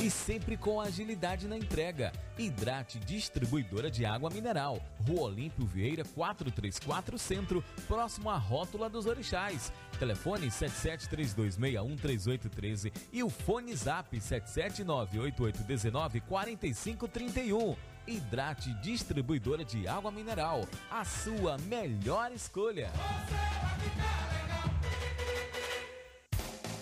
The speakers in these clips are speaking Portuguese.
e sempre com agilidade na entrega. Hidrate Distribuidora de Água Mineral. Rua Olímpio Vieira 434 Centro, próximo à Rótula dos Orixás. Telefone 7732613813 e o fone Zap 77988194531. Hidrate Distribuidora de Água Mineral. A sua melhor escolha.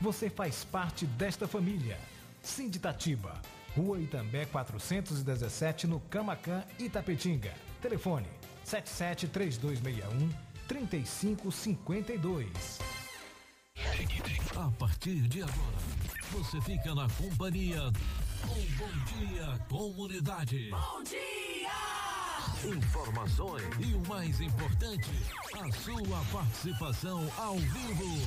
você faz parte desta família. Sinditatiba, Rua Itambé 417, no Camacan, Itapetinga. Telefone 773261 3552. A partir de agora, você fica na companhia com Bom Dia Comunidade. Bom dia! Informações e o mais importante, a sua participação ao vivo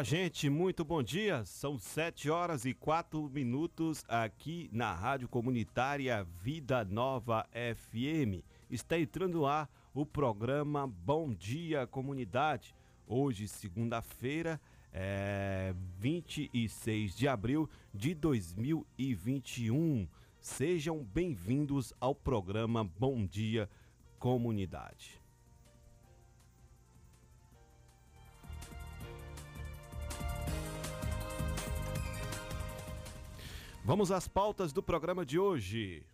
Olá, gente, muito bom dia. São 7 horas e 4 minutos aqui na Rádio Comunitária Vida Nova FM. Está entrando ar o programa Bom Dia Comunidade. Hoje, segunda-feira, é 26 de abril de 2021. Sejam bem-vindos ao programa Bom Dia Comunidade. Vamos às pautas do programa de hoje.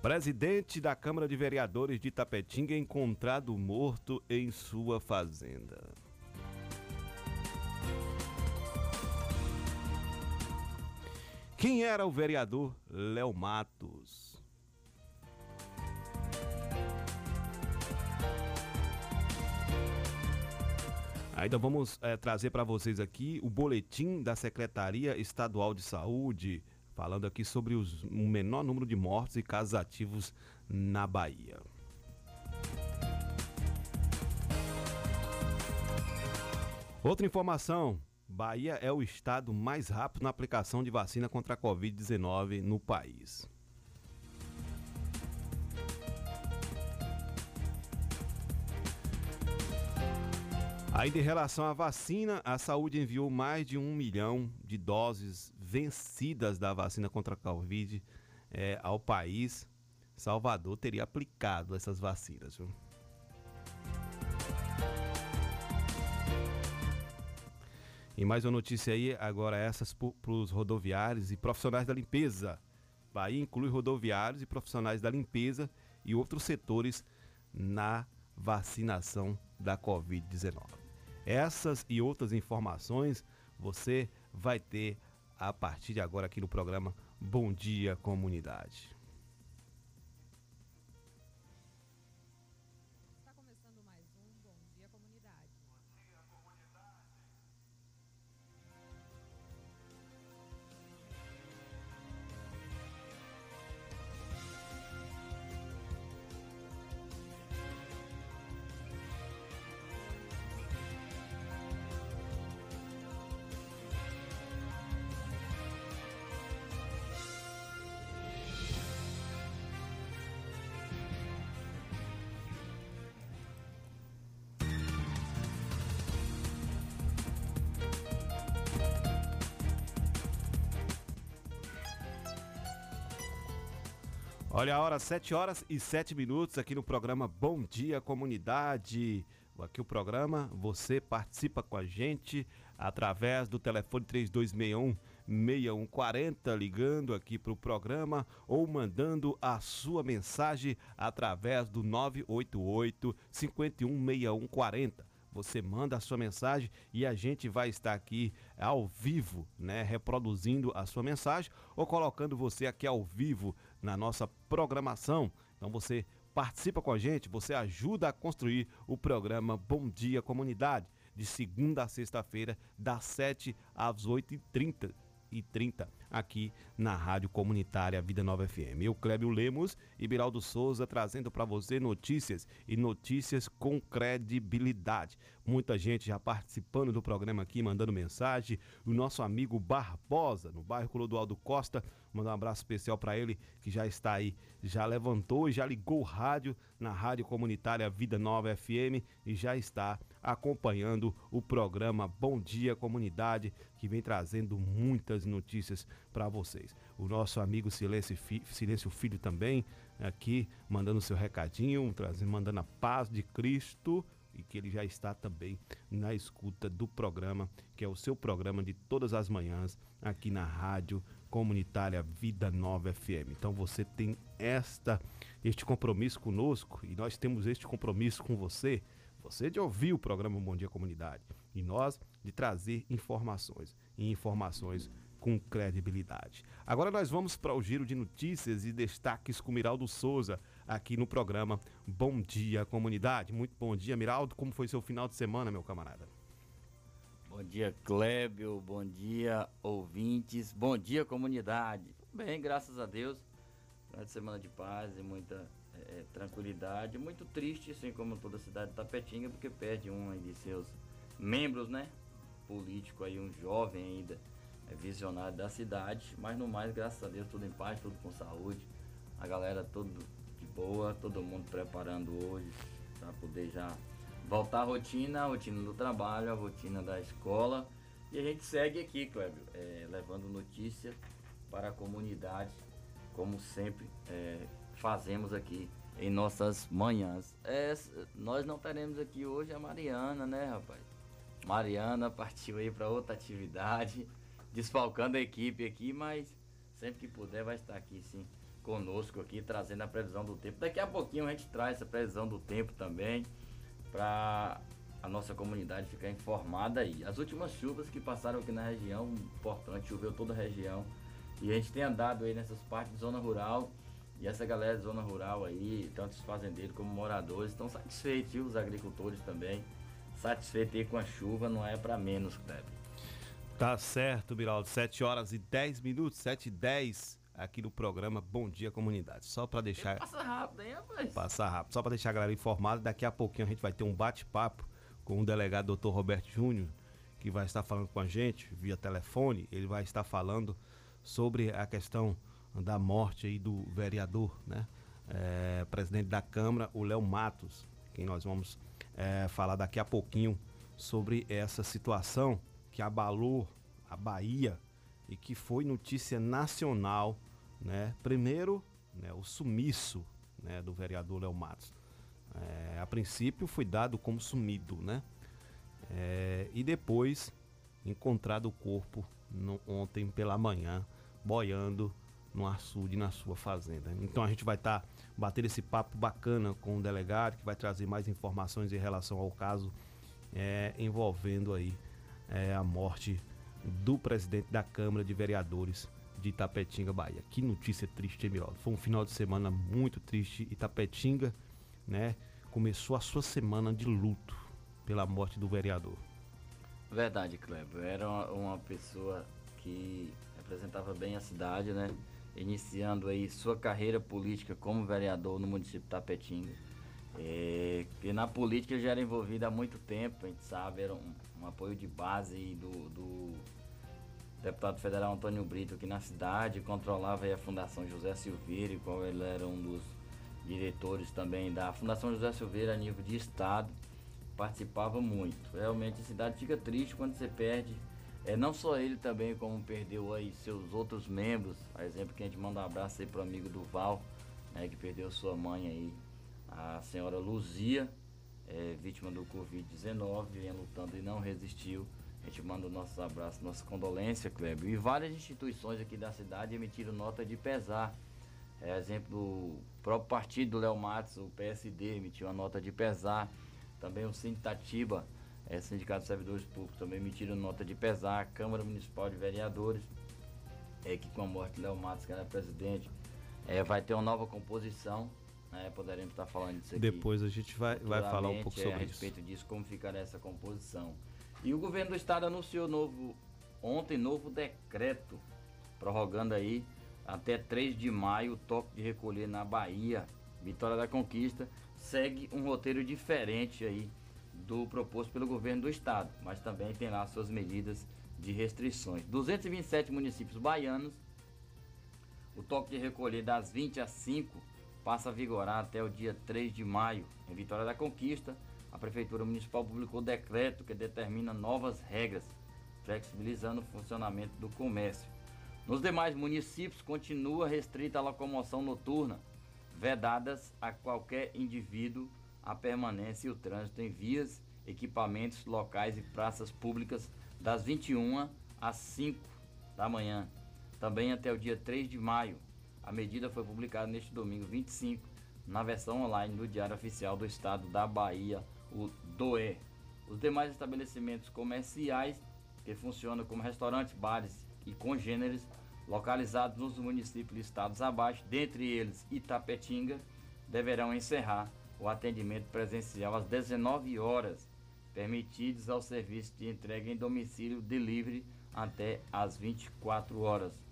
Presidente da Câmara de Vereadores de Tapetinga encontrado morto em sua fazenda. Quem era o vereador Léo Matos? Ainda vamos é, trazer para vocês aqui o boletim da Secretaria Estadual de Saúde, falando aqui sobre os, o menor número de mortes e casos ativos na Bahia. Outra informação: Bahia é o estado mais rápido na aplicação de vacina contra a Covid-19 no país. Ainda em relação à vacina, a saúde enviou mais de um milhão de doses vencidas da vacina contra a Covid é, ao país. Salvador teria aplicado essas vacinas. Viu? E mais uma notícia aí, agora essas para os rodoviários e profissionais da limpeza. Bahia inclui rodoviários e profissionais da limpeza e outros setores na vacinação da Covid-19. Essas e outras informações você vai ter a partir de agora aqui no programa Bom Dia Comunidade. Olha a hora, 7 horas e 7 minutos aqui no programa Bom Dia Comunidade. Aqui o programa, você participa com a gente através do telefone 3261 6140, ligando aqui para o programa ou mandando a sua mensagem através do 988 516140. Você manda a sua mensagem e a gente vai estar aqui ao vivo, né, reproduzindo a sua mensagem ou colocando você aqui ao vivo na nossa programação. Então você participa com a gente, você ajuda a construir o programa Bom Dia Comunidade, de segunda a sexta-feira, das 7 às 8h30 e 30 aqui na Rádio Comunitária Vida Nova FM. Eu, Clébio Lemos e Biraldo Souza trazendo para você notícias e notícias com credibilidade. Muita gente já participando do programa aqui, mandando mensagem. O nosso amigo Barbosa, no bairro Clodoaldo Costa, mandar um abraço especial para ele que já está aí, já levantou e já ligou o rádio na Rádio Comunitária Vida Nova FM e já está acompanhando o programa Bom Dia Comunidade, que vem trazendo muitas notícias para vocês. O nosso amigo Silêncio, Silêncio Filho também aqui mandando seu recadinho, trazendo, mandando a paz de Cristo e que ele já está também na escuta do programa, que é o seu programa de todas as manhãs aqui na Rádio Comunitária Vida Nova FM. Então você tem esta este compromisso conosco e nós temos este compromisso com você. Você de ouvir o programa Bom Dia Comunidade e nós de trazer informações e informações com credibilidade. Agora nós vamos para o giro de notícias e destaques com Miraldo Souza aqui no programa Bom Dia Comunidade. Muito bom dia, Miraldo. Como foi seu final de semana, meu camarada? Bom dia, Clébio. Bom dia, ouvintes. Bom dia, comunidade. Bem, graças a Deus. De semana de paz e muita é, tranquilidade. Muito triste, assim como toda a cidade de Tapetinga, porque perde um de seus membros, né? Político aí, um jovem ainda é visionário da cidade, mas no mais, graças a Deus, tudo em paz, tudo com saúde. A galera tudo de boa, todo mundo preparando hoje para poder já voltar à rotina, a rotina do trabalho, a rotina da escola. E a gente segue aqui, Clébio, é, levando notícia para a comunidade, como sempre é, fazemos aqui em nossas manhãs. É, nós não teremos aqui hoje a Mariana, né, rapaz? Mariana partiu aí para outra atividade desfalcando a equipe aqui, mas sempre que puder vai estar aqui sim conosco aqui trazendo a previsão do tempo. Daqui a pouquinho a gente traz essa previsão do tempo também para a nossa comunidade ficar informada aí. As últimas chuvas que passaram aqui na região, importante, choveu toda a região. E a gente tem andado aí nessas partes de zona rural. E essa galera de zona rural aí, tanto os fazendeiros como moradores, estão satisfeitos, viu? Os agricultores também. Satisfeitos aí com a chuva, não é para menos, Kleber. Tá certo, Biraldo. 7 horas e 10 minutos, 7 e 10 aqui no programa Bom Dia Comunidade. Só para deixar. Passa rápido, hein, rapaz? Passa rápido. Só para deixar a galera informada, daqui a pouquinho a gente vai ter um bate-papo com o delegado Dr. Roberto Júnior, que vai estar falando com a gente via telefone. Ele vai estar falando sobre a questão da morte aí do vereador, né? É, presidente da Câmara, o Léo Matos, quem nós vamos é, falar daqui a pouquinho sobre essa situação que abalou a Bahia e que foi notícia nacional, né? Primeiro, né, o sumiço né, do vereador Léo Matos. É, a princípio foi dado como sumido, né? É, e depois encontrado o corpo no, ontem pela manhã, boiando no açude na sua fazenda. Então a gente vai estar tá batendo esse papo bacana com o delegado que vai trazer mais informações em relação ao caso é, envolvendo aí é, a morte do presidente da Câmara de Vereadores de Itapetinga, Bahia. Que notícia triste, Emiraldo. Foi um final de semana muito triste. Itapetinga, né, começou a sua semana de luto pela morte do vereador. Verdade, Kleber. Era uma, pessoa que representava bem a cidade, né? Iniciando aí sua carreira política como vereador no município de Tapetinga. É, que na política já era envolvido há muito tempo, a gente sabe, era um, apoio de base do, do, deputado federal Antônio Brito aqui na cidade, controlava a Fundação José Silveira, qual ele era um dos diretores também da Fundação José Silveira a nível de estado, participava muito. Realmente a cidade fica triste quando você perde, é, não só ele também, como perdeu aí seus outros membros, a exemplo que a gente manda um abraço aí pro amigo Duval, né, que perdeu sua mãe aí, a senhora Luzia, é, vítima do Covid-19, vem lutando e não resistiu. A gente manda nossos abraços, nossa condolência, Kleber. E várias instituições aqui da cidade emitiram nota de pesar. É, exemplo do próprio partido do Léo Matos, o PSD, emitiu uma nota de pesar. Também o Sintatiba, é, Sindicato de Servidores Públicos, também emitiram nota de pesar. A Câmara Municipal de Vereadores, é, que com a morte do Léo Matos, que era presidente, é, vai ter uma nova composição. Né, poderemos estar falando disso aqui. Depois a gente vai, vai falar um pouco é, sobre a isso. respeito disso, como ficará essa composição. E o governo do estado anunciou novo, ontem novo decreto, prorrogando aí até 3 de maio o toque de recolher na Bahia. Vitória da Conquista segue um roteiro diferente aí do proposto pelo governo do estado, mas também tem lá suas medidas de restrições. 227 municípios baianos, o toque de recolher das 20 às 5 passa a vigorar até o dia 3 de maio. Em Vitória da Conquista, a Prefeitura Municipal publicou decreto que determina novas regras, flexibilizando o funcionamento do comércio. Nos demais municípios, continua restrita a locomoção noturna, vedadas a qualquer indivíduo a permanência e o trânsito em vias, equipamentos, locais e praças públicas das 21 às 5 da manhã, também até o dia 3 de maio. A medida foi publicada neste domingo 25 na versão online do Diário Oficial do Estado da Bahia, o DOE. Os demais estabelecimentos comerciais que funcionam como restaurantes, bares e congêneres localizados nos municípios listados abaixo, dentre eles Itapetinga, deverão encerrar o atendimento presencial às 19 horas, permitidos ao serviço de entrega em domicílio delivery até às 24 horas.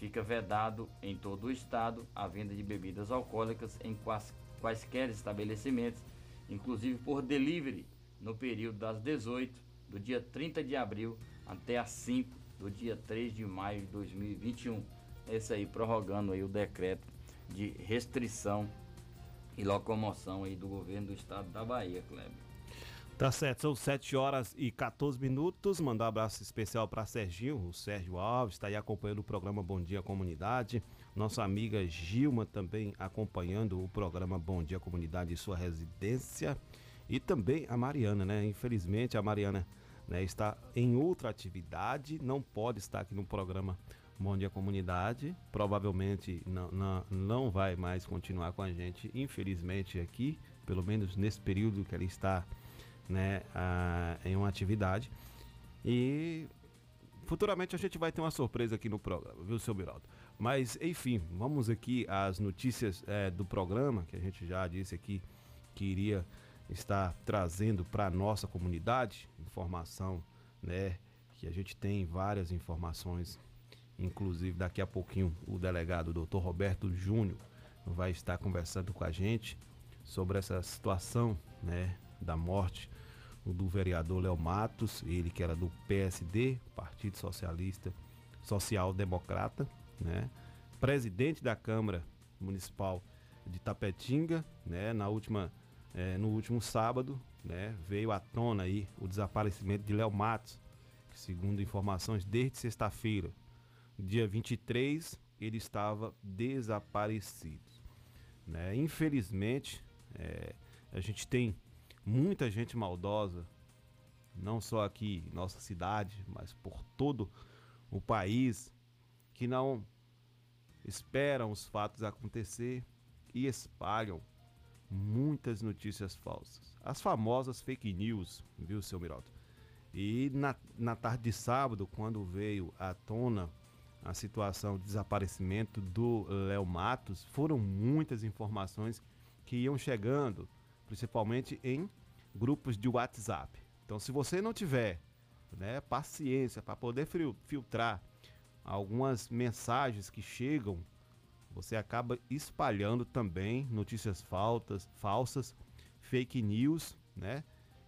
Fica vedado em todo o estado a venda de bebidas alcoólicas em quais, quaisquer estabelecimentos, inclusive por delivery, no período das 18 do dia 30 de abril até às 5 do dia 3 de maio de 2021. Esse aí prorrogando aí o decreto de restrição e locomoção aí do governo do estado da Bahia, Kleber. Tá certo, são 7 horas e 14 minutos. Mandar um abraço especial para Serginho, o Sérgio Alves, está aí acompanhando o programa Bom Dia Comunidade. Nossa amiga Gilma também acompanhando o programa Bom Dia Comunidade em sua residência. E também a Mariana, né? Infelizmente a Mariana né, está em outra atividade, não pode estar aqui no programa Bom Dia Comunidade. Provavelmente não, não, não vai mais continuar com a gente, infelizmente, aqui, pelo menos nesse período que ela está né, a, em uma atividade. E futuramente a gente vai ter uma surpresa aqui no programa, viu, seu Biraldo? Mas, enfim, vamos aqui às notícias é, do programa, que a gente já disse aqui que iria estar trazendo para a nossa comunidade informação, né? Que a gente tem várias informações, inclusive daqui a pouquinho o delegado Dr. Roberto Júnior vai estar conversando com a gente sobre essa situação, né, da morte do vereador Léo Matos, ele que era do PSD, Partido Socialista Social Democrata, né? Presidente da Câmara Municipal de Tapetinga, né? Na última, é, no último sábado, né? Veio à tona aí o desaparecimento de Léo Matos, que segundo informações desde sexta-feira, dia 23, ele estava desaparecido, né? Infelizmente, é, a gente tem muita gente maldosa, não só aqui em nossa cidade, mas por todo o país, que não esperam os fatos acontecer e espalham muitas notícias falsas. As famosas fake news, viu, seu Miraldo? E na, na tarde de sábado, quando veio à tona a situação de desaparecimento do Léo Matos, foram muitas informações que iam chegando, principalmente em grupos de WhatsApp. Então, se você não tiver né, paciência para poder filtrar algumas mensagens que chegam, você acaba espalhando também notícias faltas, falsas, fake news, né?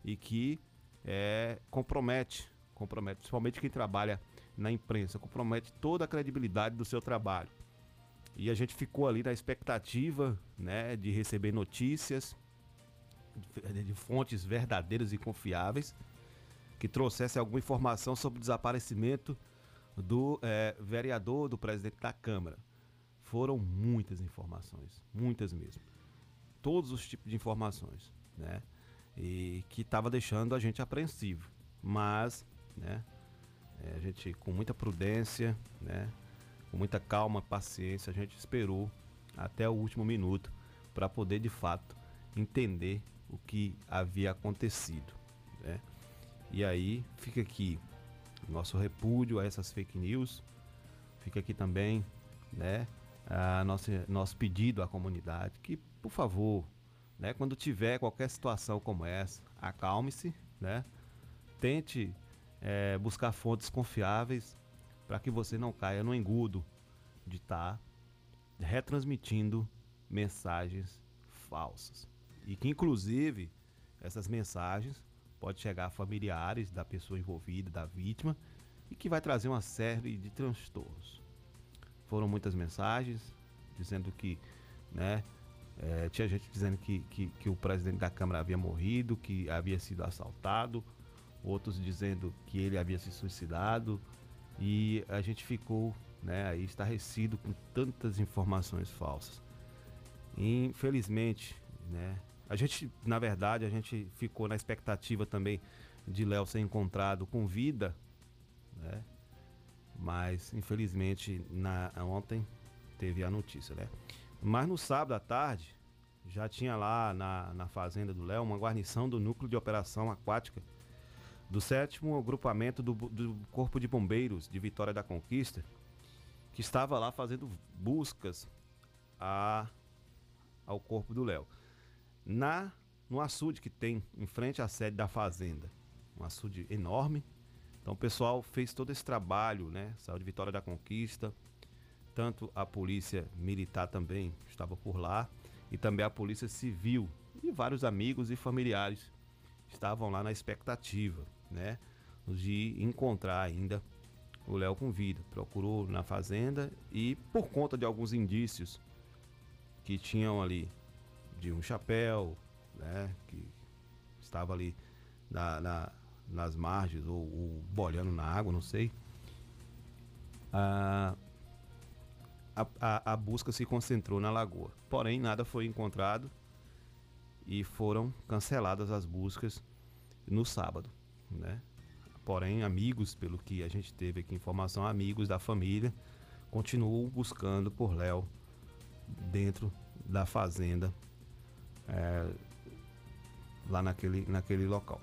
E que é, compromete, compromete, principalmente quem trabalha na imprensa, compromete toda a credibilidade do seu trabalho. E a gente ficou ali na expectativa, né, de receber notícias de, fontes verdadeiras e confiáveis que trouxesse alguma informação sobre o desaparecimento do é, vereador, do presidente da Câmara. foram muitas informações, muitas mesmo. Todos os tipos de informações, né? E que estava deixando a gente apreensivo. Mas, né? é, a gente, com muita prudência, né? Com muita calma, paciência, a gente esperou até o último minuto para poder de fato entender o que havia acontecido, né? E aí fica aqui nosso repúdio a essas fake news, fica aqui também, né? A nosso, nosso pedido à comunidade que, por favor, né, quando tiver qualquer situação como essa, acalme-se, né? Tente é, buscar fontes confiáveis para que você não caia no engudo de estar tá retransmitindo mensagens falsas. E que inclusive essas mensagens pode chegar a familiares da pessoa envolvida, da vítima, e que vai trazer uma série de transtornos. Foram muitas mensagens dizendo que, né, é, tinha gente dizendo que, que, que, o presidente da Câmara havia morrido, que havia sido assaltado, outros dizendo que ele havia se suicidado, e a gente ficou né, aí estarrecido com tantas informações falsas. Infelizmente, né, a gente, na verdade, a gente ficou na expectativa também de Léo ser encontrado com vida, né? Mas infelizmente na ontem teve a notícia, né? Mas no sábado à tarde já tinha lá na, na fazenda do Léo uma guarnição do núcleo de operação aquática do sétimo agrupamento do, do Corpo de Bombeiros de Vitória da Conquista, que estava lá fazendo buscas a, ao corpo do Léo na no açude que tem em frente à sede da fazenda. Um açude enorme. Então o pessoal fez todo esse trabalho, né? Saiu de Vitória da Conquista. Tanto a polícia militar também estava por lá e também a polícia civil e vários amigos e familiares estavam lá na expectativa, né, de encontrar ainda o Léo com vida. Procurou na fazenda e por conta de alguns indícios que tinham ali de um chapéu, né, que estava ali na, na, nas margens ou, ou bolhando na água, não sei. a, a, a busca se concentrou na lagoa. Porém, nada foi encontrado e foram canceladas as buscas no sábado, né? Porém, amigos, pelo que a gente teve aqui informação, amigos da família continuam buscando por Léo dentro da fazenda é, lá naquele, naquele local.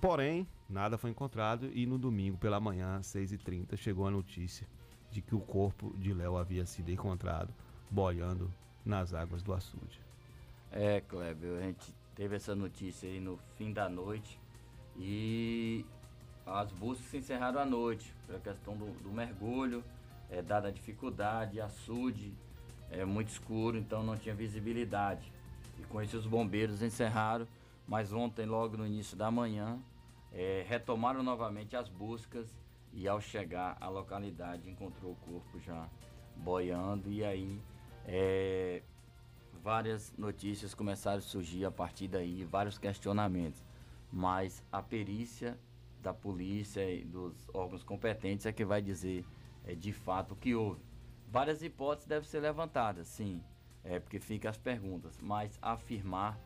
Porém, nada foi encontrado e no domingo pela manhã, às 6h30, chegou a notícia de que o corpo de Léo havia sido encontrado boiando nas águas do açude. É, Kleber, a gente teve essa notícia aí no fim da noite e as buscas se encerraram à noite pela questão do, do mergulho, é, dada a dificuldade, açude é muito escuro, então não tinha visibilidade. E com isso os bombeiros encerraram, mas ontem, logo no início da manhã, é, retomaram novamente as buscas e ao chegar à localidade encontrou o corpo já boiando e aí é, várias notícias começaram a surgir a partir daí, vários questionamentos. Mas a perícia da polícia e dos órgãos competentes é que vai dizer é, de fato o que houve. Várias hipóteses devem ser levantadas, sim é, porque fica as perguntas, mas afirmar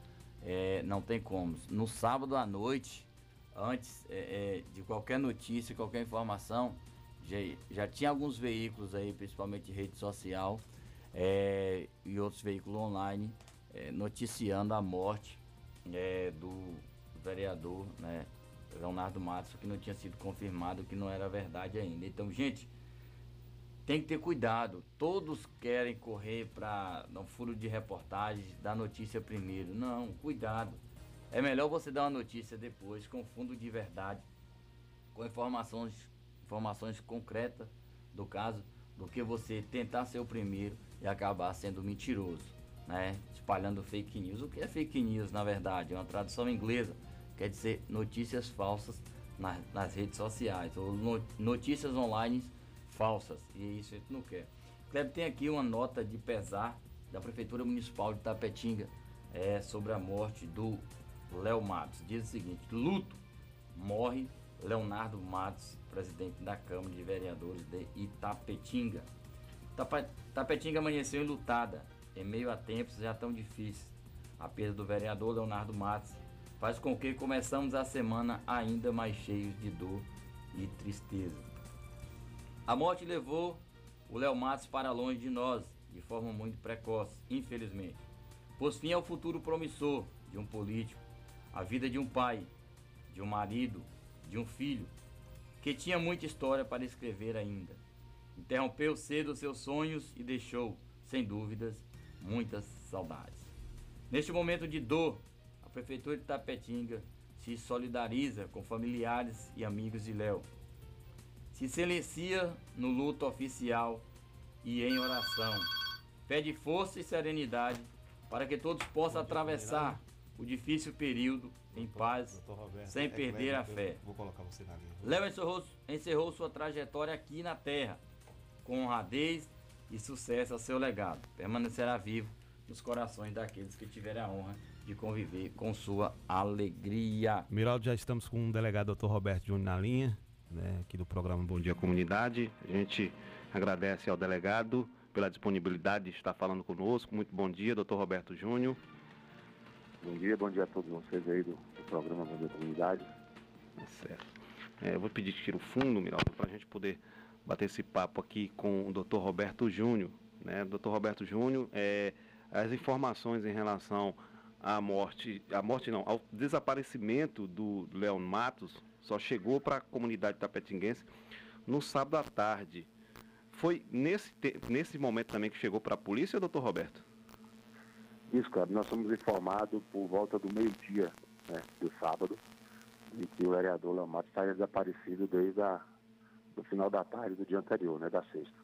é, não tem como. No sábado à noite, antes é, é, de qualquer notícia, qualquer informação, já, já tinha alguns veículos aí, principalmente rede social é, e outros veículos online, é, noticiando a morte do vereador, né, Leonardo Matos, que não tinha sido confirmado, que não era verdade ainda. Então, gente, tem que ter cuidado. Todos querem correr para um furo de reportagem, dar notícia primeiro. Não, cuidado. É melhor você dar uma notícia depois, com fundo de verdade, com informações, informações concretas do caso, do que você tentar ser o primeiro e acabar sendo mentiroso, né? Espalhando fake news. O que é fake news, na verdade? É uma tradução inglesa. Quer dizer notícias falsas nas, nas redes sociais, ou notícias online falsas. E isso a gente não quer. Kleber tem aqui uma nota de pesar da Prefeitura Municipal de Tapetinga é, sobre a morte do Léo Matos. Diz o seguinte: luto, morre Leonardo Matos, presidente da Câmara de Vereadores de Itapetinga. Tapetinga amanheceu enlutada, em meio a tempos já tão difíceis. A perda do vereador Leonardo Matos faz com que começamos a semana ainda mais cheios de dor e tristeza. A morte levou o Léo Matos para longe de nós, de forma muito precoce, infelizmente. Pôs fim ao futuro promissor de um político, a vida de um pai, de um marido, de um filho, que tinha muita história para escrever ainda. Interrompeu cedo seus sonhos e deixou, sem dúvidas, muitas saudades. Neste momento de dor, a Prefeitura de Tapetinga se solidariza com familiares e amigos de Léo. Se silencia no luto oficial e em oração. Pede força e serenidade para que todos possam atravessar o difícil período em paz, sem perder a fé. Vou colocar você na linha. Léo encerrou, encerrou sua trajetória aqui na Terra, com honradez e sucesso ao seu legado. Permanecerá vivo nos corações daqueles que tiverem a honra de conviver com sua alegria. Miraldo, já estamos com o delegado Dr. Roberto Júnior na linha, né, aqui do programa Bom Dia Comunidade. A gente agradece ao delegado pela disponibilidade de estar falando conosco. Muito bom dia, doutor Roberto Júnior. Bom dia, bom dia a todos vocês aí do, do programa Bom Dia Comunidade. Tá certo. É, eu vou pedir que tire o fundo, Miraldo, para a gente poder bater esse papo aqui com o Dr. Roberto Júnior. Né? Dr. Roberto Júnior, é, as informações em relação à morte, à morte não, ao desaparecimento do Leon Matos só chegou para a comunidade tapetinguense no sábado à tarde. Foi nesse, nesse momento também que chegou para a polícia, doutor Roberto? Isso, cara, nós somos informados por volta do meio-dia né, do sábado de que o vereador Léo Matos estaria desaparecido desde a, do final da tarde do dia anterior, né, da sexta.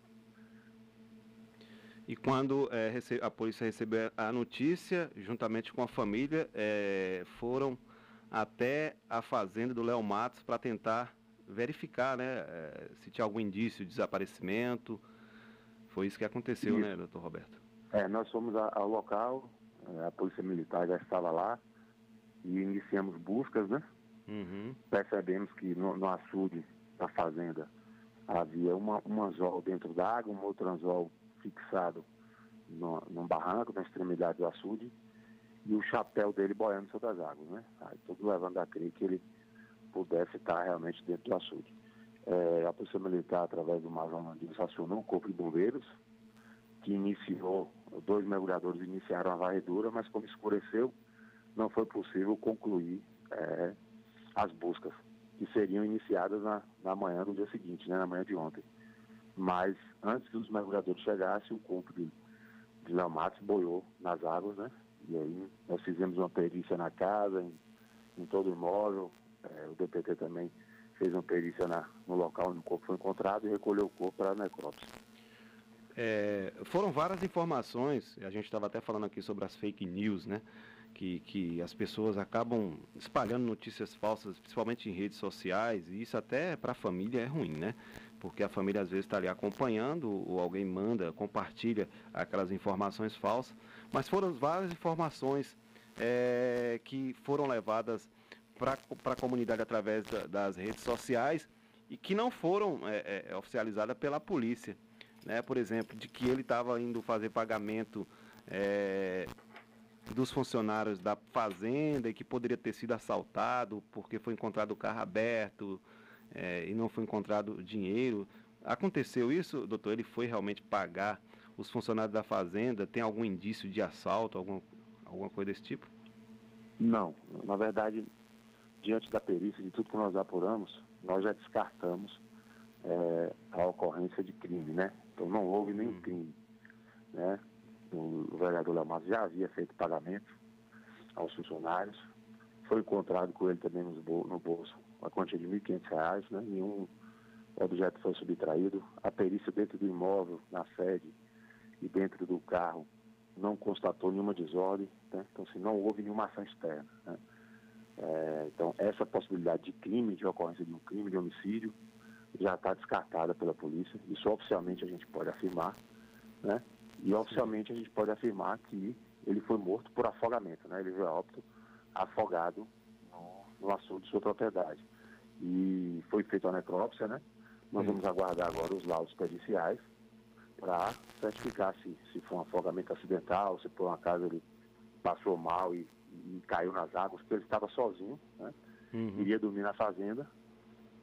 E quando rece- a polícia recebeu a notícia, juntamente com a família, eh, foram até a fazenda do Léo Matos para tentar verificar né, eh, se tinha algum indício de desaparecimento. Foi isso que aconteceu, Isso. né, doutor Roberto? É, nós fomos ao local, eh, a polícia militar já estava lá e iniciamos buscas, né? Uhum. percebemos que no, no açude da fazenda havia uma, um anzol dentro da água, um outro anzol fixado no, num barranco, na extremidade do açude, e o chapéu dele boiando sobre as águas, né? Aí tudo levando a crer que ele pudesse estar realmente dentro do açude. É, a Polícia Militar, através do Major Landinho, acionou o Corpo de Bombeiros, que iniciou, dois mergulhadores iniciaram a varredura, mas como escureceu, não foi possível concluir é, as buscas, que seriam iniciadas na, na manhã do dia seguinte, né, na manhã de ontem. Mas antes que os mergulhadores chegassem, o corpo de, de Léo Matos boiou nas águas, né? E aí nós fizemos uma perícia na casa, em, em todo o imóvel, eh, o DPT também fez uma perícia na, no local onde o corpo foi encontrado e recolheu o corpo para a necrópsia. É, foram várias informações, a gente estava até falando aqui sobre as fake news, né? Que, que as pessoas acabam espalhando notícias falsas, principalmente em redes sociais, e isso até para a família é ruim, né? Porque a família às vezes está ali acompanhando, ou alguém manda, compartilha aquelas informações falsas, mas foram várias informações é, que foram levadas para a comunidade através da- das redes sociais e que não foram é, é, oficializadas pela polícia né, por exemplo, de que ele estava indo fazer pagamento é, dos funcionários da fazenda e que poderia ter sido assaltado porque foi encontrado o carro aberto é, e não foi encontrado dinheiro. Aconteceu isso, doutor? Ele foi realmente pagar os funcionários da fazenda? Tem algum indício de assalto, algum, alguma coisa desse tipo? Não, na verdade, diante da perícia, de tudo que nós apuramos, nós já descartamos eh, a ocorrência de crime, né? Então não houve nenhum crime, né? O, vereador Lamas já havia feito pagamento aos funcionários, foi encontrado com ele também no bolso a quantia de 1.500 reais, né? Nenhum objeto foi subtraído. A perícia dentro do imóvel, na sede e dentro do carro não constatou nenhuma desordem, né? então assim, não houve nenhuma ação externa. né? É, então essa possibilidade de crime, de ocorrência de um crime, de homicídio, já está descartada pela polícia. Isso oficialmente a gente pode afirmar, né? E oficialmente a gente pode afirmar que ele foi morto por afogamento, né? Ele veio a óbito afogado no, no açude de sua propriedade. E foi feita a necrópsia, né? Nós vamos aguardar agora os laudos periciais para certificar se, se foi um afogamento acidental, se por um acaso ele passou mal e, e caiu nas águas, porque ele estava sozinho, né? Uhum. iria dormir na fazenda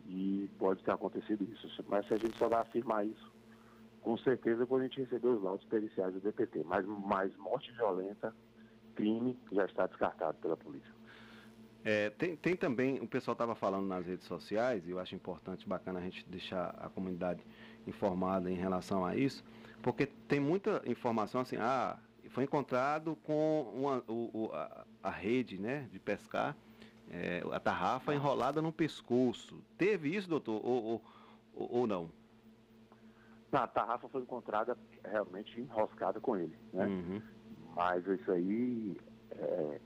e pode ter acontecido isso. Mas a gente só vai afirmar isso com certeza quando a gente receber os laudos periciais do DPT. Mas, mas morte violenta, crime, já está descartado pela polícia. É, tem, tem também, o pessoal estava falando nas redes sociais, e eu acho importante, bacana a gente deixar a comunidade informada em relação a isso, porque tem muita informação assim, ah, foi encontrado com uma, o, o, a, a, rede né, de pescar, é, a tarrafa enrolada no pescoço. Teve isso, doutor, ou, ou, ou não? a tarrafa foi encontrada realmente enroscada com ele, né? Uhum. Mas isso aí, é,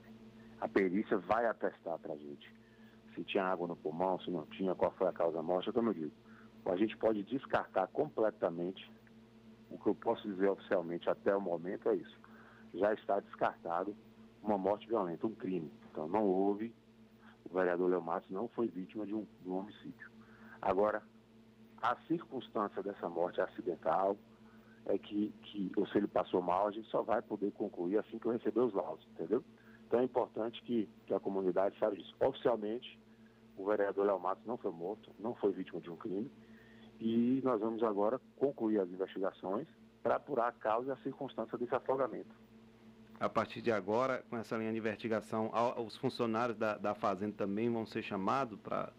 a perícia vai atestar para a gente. Se tinha água no pulmão, se não tinha, qual foi a causa da morte, como eu digo. A gente pode descartar completamente, o que eu posso dizer oficialmente até o momento é isso. Já está descartado uma morte violenta, um crime. Então não houve, o vereador Leomatos não foi vítima de um, de um homicídio. Agora, a circunstância dessa morte acidental é que, que, ou se ele passou mal, a gente só vai poder concluir assim que eu receber os laudos, entendeu? Então é importante que, que a comunidade saiba disso. Oficialmente, o vereador Léo Matos não foi morto, não foi vítima de um crime, e nós vamos agora concluir as investigações para apurar a causa e a circunstância desse afogamento. A partir de agora, com essa linha de investigação, os funcionários da, da Fazenda também vão ser chamados para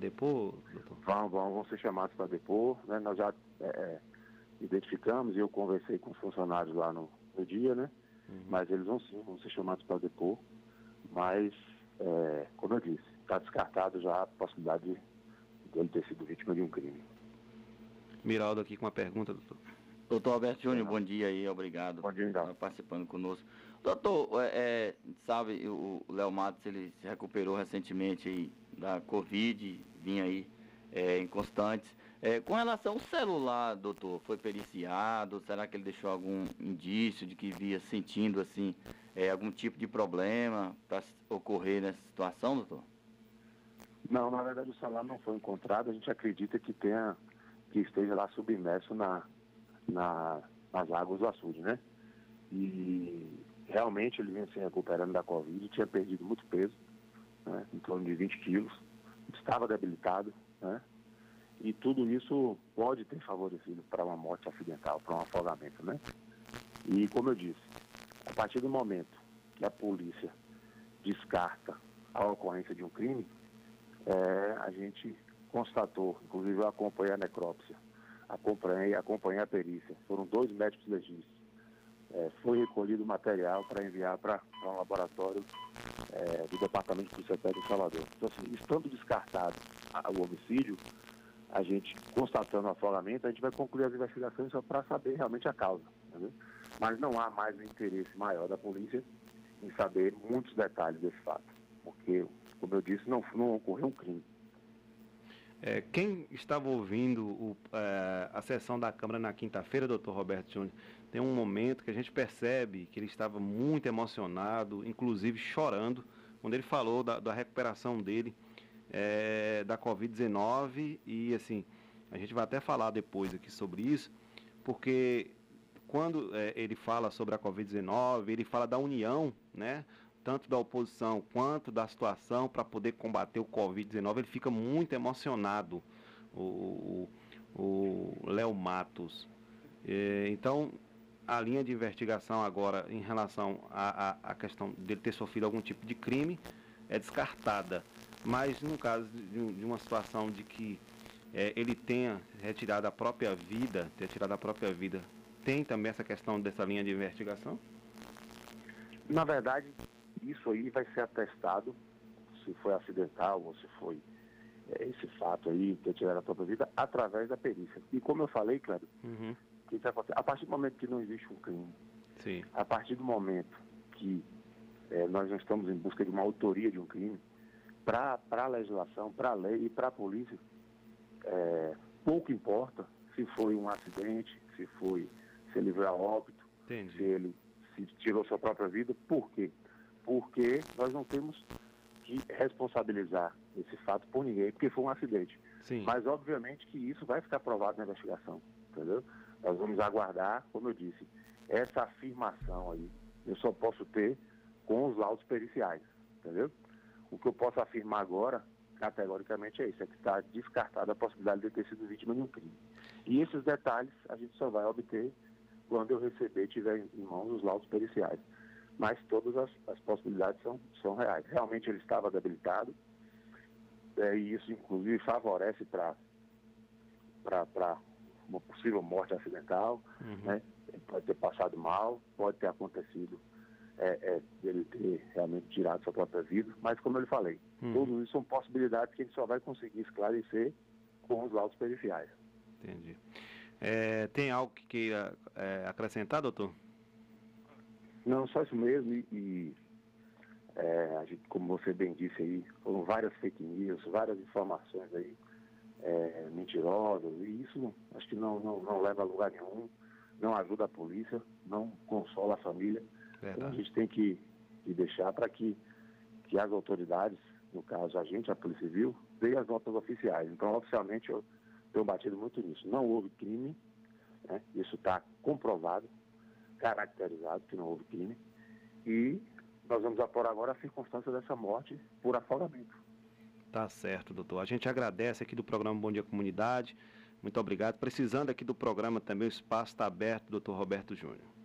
depor, doutor? Vão, vão, vão ser chamados para depor. Né? Nós já é, é, identificamos e eu conversei com os funcionários lá no, no dia, né? Uhum. Mas eles vão sim, vão ser chamados para depor. Mas, é, como eu disse, está descartado já a possibilidade de, de ele ter sido vítima de um crime. Miraldo aqui com uma pergunta, doutor. Doutor Alberto Júnior, bom dia aí, obrigado bom dia, por participando conosco. Doutor, é, é sabe, o Léo Matos ele se recuperou recentemente aí da Covid, vinha aí é, inconstantes. É, com relação ao celular, doutor, foi periciado? Será que ele deixou algum indício de que via sentindo assim é, algum tipo de problema para ocorrer nessa situação, doutor? Não, na verdade o celular não foi encontrado. A gente acredita que tenha que esteja lá submerso na, na, nas águas do açude, né? E realmente ele vinha se recuperando da Covid, tinha perdido muito peso né, em torno de 20 quilos, estava debilitado, né, e tudo isso pode ter favorecido para uma morte acidental, para um afogamento. Né? E como eu disse, a partir do momento que a polícia descarta a ocorrência de um crime, é, a gente constatou, inclusive eu acompanhei a necrópsia, acompanhei, acompanhei a perícia, foram dois médicos legistas é, foi recolhido material para enviar para um laboratório é, do Departamento de Polícia de Salvador. Então, assim, estando descartado a, o homicídio, a gente, constatando o afogamento, a gente vai concluir as investigações só para saber realmente a causa. Entendeu? Mas não há mais um interesse maior da polícia em saber muitos detalhes desse fato, porque, como eu disse, não, não ocorreu um crime. É, quem estava ouvindo o, é, a sessão da Câmara na quinta-feira, doutor Roberto Júnior, tem um momento que a gente percebe que ele estava muito emocionado, inclusive chorando, quando ele falou da, da recuperação dele é, da Covid-19 e assim, a gente vai até falar depois aqui sobre isso, porque quando é, ele fala sobre a Covid-19, ele fala da união, né? Tanto da oposição quanto da situação para poder combater o Covid-19, ele fica muito emocionado, o Léo Matos. É, então, a linha de investigação agora em relação à, questão dele ter sofrido algum tipo de crime é descartada. Mas no caso de, de uma situação de que é, ele tenha retirado a própria vida, ter tirado a própria vida, tem também essa questão dessa linha de investigação? Na verdade, isso aí vai ser atestado se foi acidental ou se foi é, esse fato aí, ter tirado a própria vida, através da perícia. E como eu falei, Cléber, uhum. A partir do momento que não existe um crime, Sim. a partir do momento que é, nós não estamos em busca de uma autoria de um crime, para a legislação, para a lei e para a polícia, é, pouco importa se foi um acidente, se foi, se ele veio a óbito, Entendi. se ele se tirou sua própria vida. Por quê? Porque nós não temos que responsabilizar esse fato por ninguém, porque foi um acidente. Sim. Mas obviamente que isso vai ficar provado na investigação, entendeu? Nós vamos aguardar, como eu disse, essa afirmação aí. Eu só posso ter com os laudos periciais, entendeu? O que eu posso afirmar agora, categoricamente, é isso, é que está descartada a possibilidade de ter sido vítima de um crime. E esses detalhes a gente só vai obter quando eu receber, tiver em mãos os laudos periciais. Mas todas as, as possibilidades são, são reais. Realmente ele estava debilitado, é, e isso inclusive favorece para uma possível morte acidental, uhum. né? Ele pode ter passado mal, pode ter acontecido é, é, ele ter realmente tirado sua própria vida, mas como eu lhe falei, uhum. tudo isso são possibilidades que a gente só vai conseguir esclarecer com os laudos periciais. Entendi. É, tem algo que queira é, acrescentar, doutor? Não, só isso mesmo. E, e é, gente, como você bem disse aí, foram várias fake news, várias informações aí é, mentirosas, e isso acho que não, não, não leva a lugar nenhum, não ajuda a polícia, não consola a família. Então a gente tem que, que deixar para que, que as autoridades, no caso a gente, a Polícia Civil, dê as notas oficiais. Então, oficialmente, eu tenho batido muito nisso. Não houve crime, né? isso está comprovado, caracterizado que não houve crime. E nós vamos apor agora a circunstância dessa morte por afogamento. Tá certo, doutor. A gente agradece aqui do programa Bom Dia Comunidade. Muito obrigado. Precisando aqui do programa também, o espaço está aberto, doutor Roberto Júnior.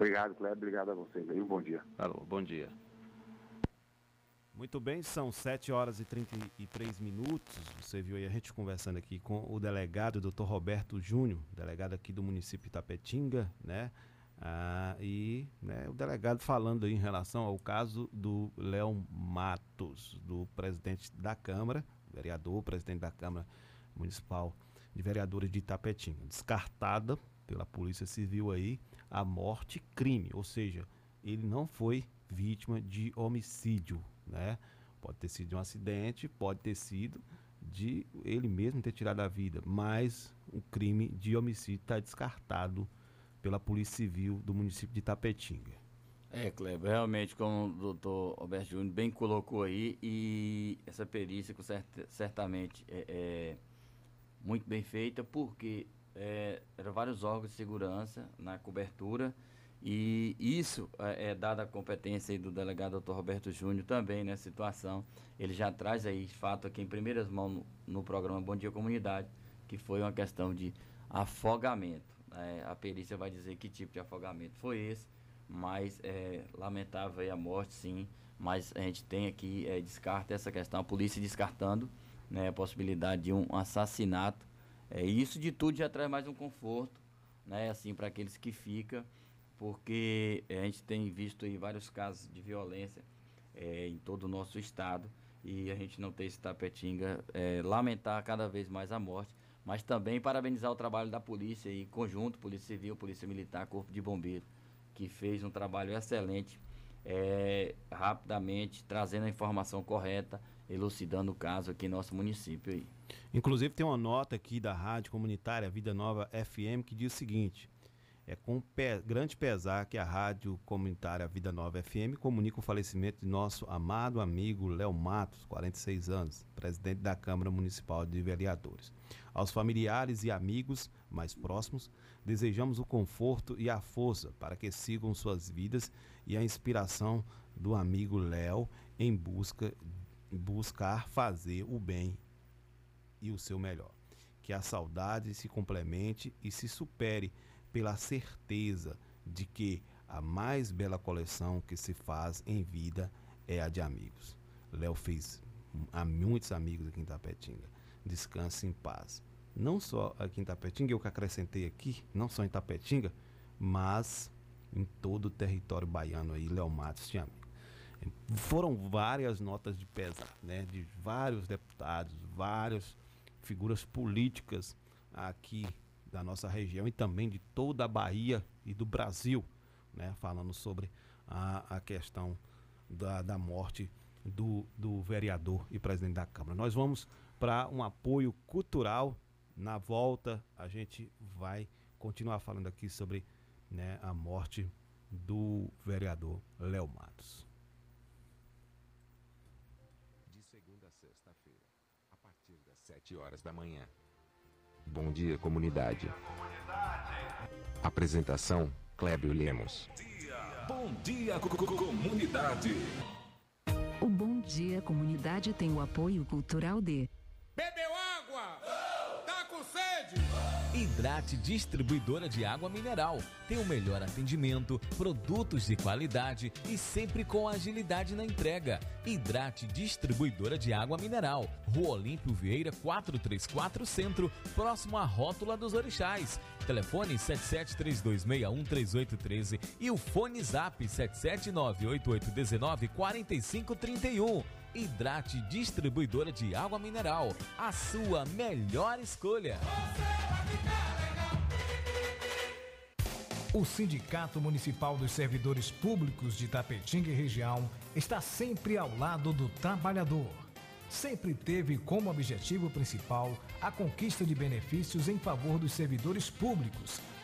Obrigado, Cleber. Obrigado a você. Um bom dia. Alô, bom dia. Muito bem, são 7 horas e 33 minutos. Você viu aí a gente conversando aqui com o delegado, doutor Roberto Júnior, delegado aqui do município de Itapetinga, né? Ah, e né, o delegado falando em relação ao caso do Léo Matos, do presidente da Câmara, vereador, presidente da Câmara Municipal de Vereadores de Itapetinga, descartada pela Polícia Civil aí a morte crime, ou seja, ele não foi vítima de homicídio, né? Pode ter sido de um acidente, pode ter sido de ele mesmo ter tirado a vida, mas o crime de homicídio está descartado pela Polícia Civil do município de Tapetinga. É, Kleber, realmente, como o doutor Alberto Júnior bem colocou aí, e essa perícia cert, certamente é, é, muito bem feita, porque é, eram vários órgãos de segurança na cobertura, e isso é, é dada a competência do delegado doutor Roberto Júnior também nessa situação. Ele já traz aí fato aqui em primeiras mãos no, no programa Bom Dia Comunidade, que foi uma questão de afogamento. É, a perícia vai dizer que tipo de afogamento foi esse, mas é lamentável a morte, sim. Mas a gente tem aqui, é, descarta essa questão, a polícia descartando né, a possibilidade de um assassinato. É, isso de tudo já traz mais um conforto, né, assim, para aqueles que ficam, porque a gente tem visto aí vários casos de violência é, em todo o nosso estado e a gente não tem esse tapetinga, é, lamentar cada vez mais a morte mas também parabenizar o trabalho da polícia e conjunto, Polícia Civil, Polícia Militar, Corpo de Bombeiros, que fez um trabalho excelente, é, rapidamente, trazendo a informação correta, elucidando o caso aqui em nosso município. Aí. Inclusive tem uma nota aqui da Rádio Comunitária Vida Nova FM que diz o seguinte, é com pe grande pesar que a Rádio Comunitária Vida Nova FM comunica o falecimento de nosso amado amigo Léo Matos, 46 anos, presidente da Câmara Municipal de Vereadores. Aos familiares e amigos mais próximos, desejamos o conforto e a força para que sigam suas vidas e a inspiração do amigo Léo em busca buscar fazer o bem e o seu melhor. Que a saudade se complemente e se supere pela certeza de que a mais bela coleção que se faz em vida é a de amigos. Léo fez a muitos amigos aqui em Tapetinga. Descanse em paz. Não só aqui em Tapetinga, eu que acrescentei aqui, não só em Tapetinga, mas em todo o território baiano aí, Léo Matos tinha amigo. Foram várias notas de pesar, né, de vários deputados, várias figuras políticas aqui da nossa região e também de toda a Bahia e do Brasil, né, falando sobre a, a questão da, da morte do, do vereador e presidente da Câmara. Nós vamos para um apoio cultural. Na volta, a gente vai continuar falando aqui sobre né, a morte do vereador Léo Matos. De segunda a sexta-feira, a partir das 7 horas da manhã Bom dia, comunidade. Apresentação: Clébio Lemos. Bom dia, co- co- comunidade. O Bom Dia Comunidade tem o apoio cultural de Bebeu água? Tá com sede? Hidrate Distribuidora de Água Mineral. Tem o melhor atendimento, produtos de qualidade e sempre com agilidade na entrega. Hidrate Distribuidora de Água Mineral. Rua Olímpio Vieira 434 Centro, próximo à Rótula dos Orixás. Telefone 7732613813 e o fone Zap 77988194531. Hidrate Distribuidora de Água Mineral. A sua melhor escolha. O Sindicato Municipal dos Servidores Públicos de Tapetinga e região está sempre ao lado do trabalhador. Sempre teve como objetivo principal a conquista de benefícios em favor dos servidores públicos.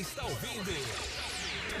Está ouvindo? Quer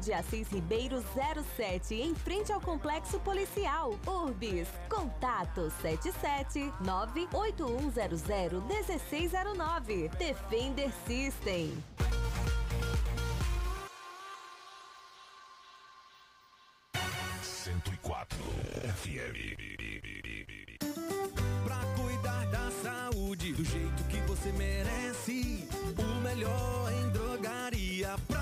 de Assis Ribeiro 07, em frente ao Complexo Policial. Urbis. Contato 77 98100 1609. Defender System. Pra cuidar da saúde do jeito que você merece. O melhor em drogaria pra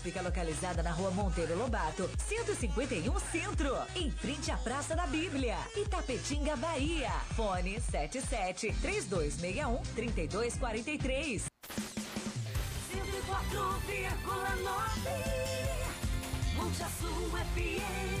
fica localizada na rua Monteiro Lobato, 151 Centro, em frente à Praça da Bíblia, Itapetinga, Bahia. Fone 77 3261 3243. 104,9 Monte Azul FM.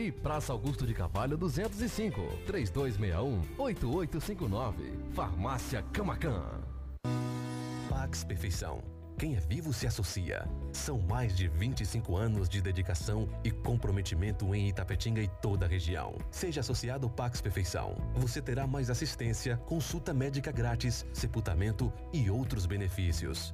E Praça Augusto de Carvalho 205, 3261-8859. Farmácia Camacan. Pax Perfeição. Quem é vivo se associa. São mais de 25 anos de dedicação e comprometimento em Itapetinga e toda a região. Seja associado Pax Perfeição. Você terá mais assistência, consulta médica grátis, sepultamento e outros benefícios.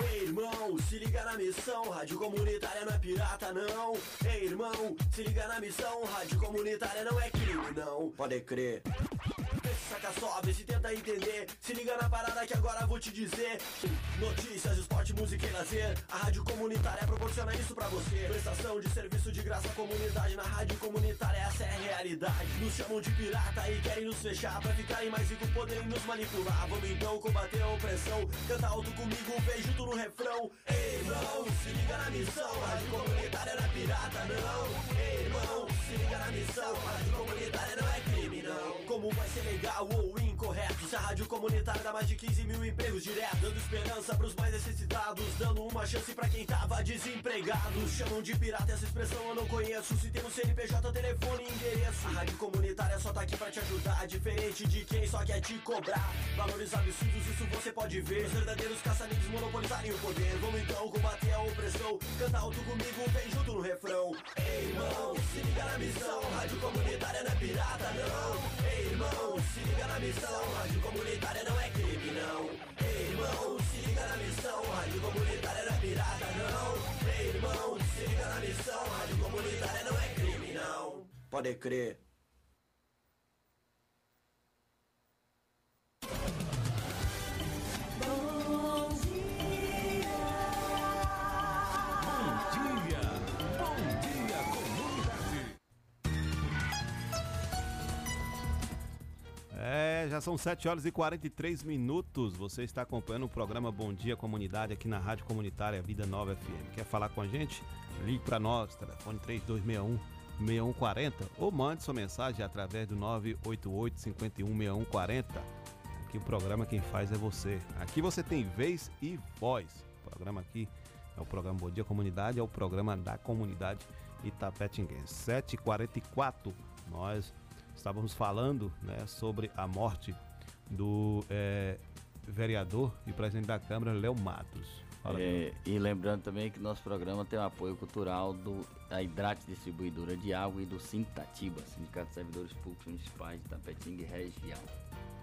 Ei, irmão, se liga na missão, rádio comunitária não é pirata, não. Ei, irmão, se liga na missão, rádio comunitária não é crime, não. Pode crer. Saca só, vê se tenta entender. Se liga na parada que agora vou te dizer. Notícias, esporte, música e lazer. A rádio comunitária proporciona isso pra você. Prestação de serviço de graça à comunidade. Na rádio comunitária, essa é a realidade. Nos chamam de pirata e querem nos fechar. Pra ficarem mais ricos, poderem nos manipular. Vamos então combater a opressão. Canta alto comigo, vem junto no refrão. Ei, irmão, se liga na missão. Rádio comunitária não é pirata, não. Ei, irmão, se liga na missão. Rádio comunitária não é crime, não. Como vai ser legal ou Se a rádio comunitária dá mais de 15 mil empregos direto, dando esperança pros mais necessitados, dando uma chance pra quem tava desempregado. Chamam de pirata essa expressão eu não conheço. Se tem um CNPJ, telefone e endereço. A rádio comunitária só tá aqui pra te ajudar. Diferente de quem só quer te cobrar. Valores absurdos, isso você pode ver. Os verdadeiros caça-níqueis monopolizarem o poder. Vamos então combater a opressão. Canta alto comigo, vem junto no refrão. Ei, irmão, se liga na missão. Rádio comunitária não é pirata, não. Ei, irmão, se liga na missão. Rádio comunitária não é crime, não. Ei, irmão, se liga na missão. Rádio comunitária não é pirata, não. Ei, irmão, se liga na missão. Rádio comunitária não é crime, não. Pode crer. Já são 7 horas e 43 minutos. Você está acompanhando o programa Bom Dia Comunidade aqui na Rádio Comunitária Vida Nova FM. Quer falar com a gente? Ligue para nós, telefone 3261 6140 ou mande sua mensagem através do 988 51 6140. Aqui o programa quem faz é você. Aqui você tem vez e voz. O programa aqui é o programa Bom Dia Comunidade, é o programa da comunidade Itapetinguense. 7h44, nós estávamos falando né, sobre a morte do eh, vereador e presidente da Câmara, Léo Matos. É, e lembrando também que nosso programa tem o apoio cultural do, da Hidrate Distribuidora de Água e do Sintatiba, Sindicato de Servidores Públicos Municipais de Tapetinga e Região.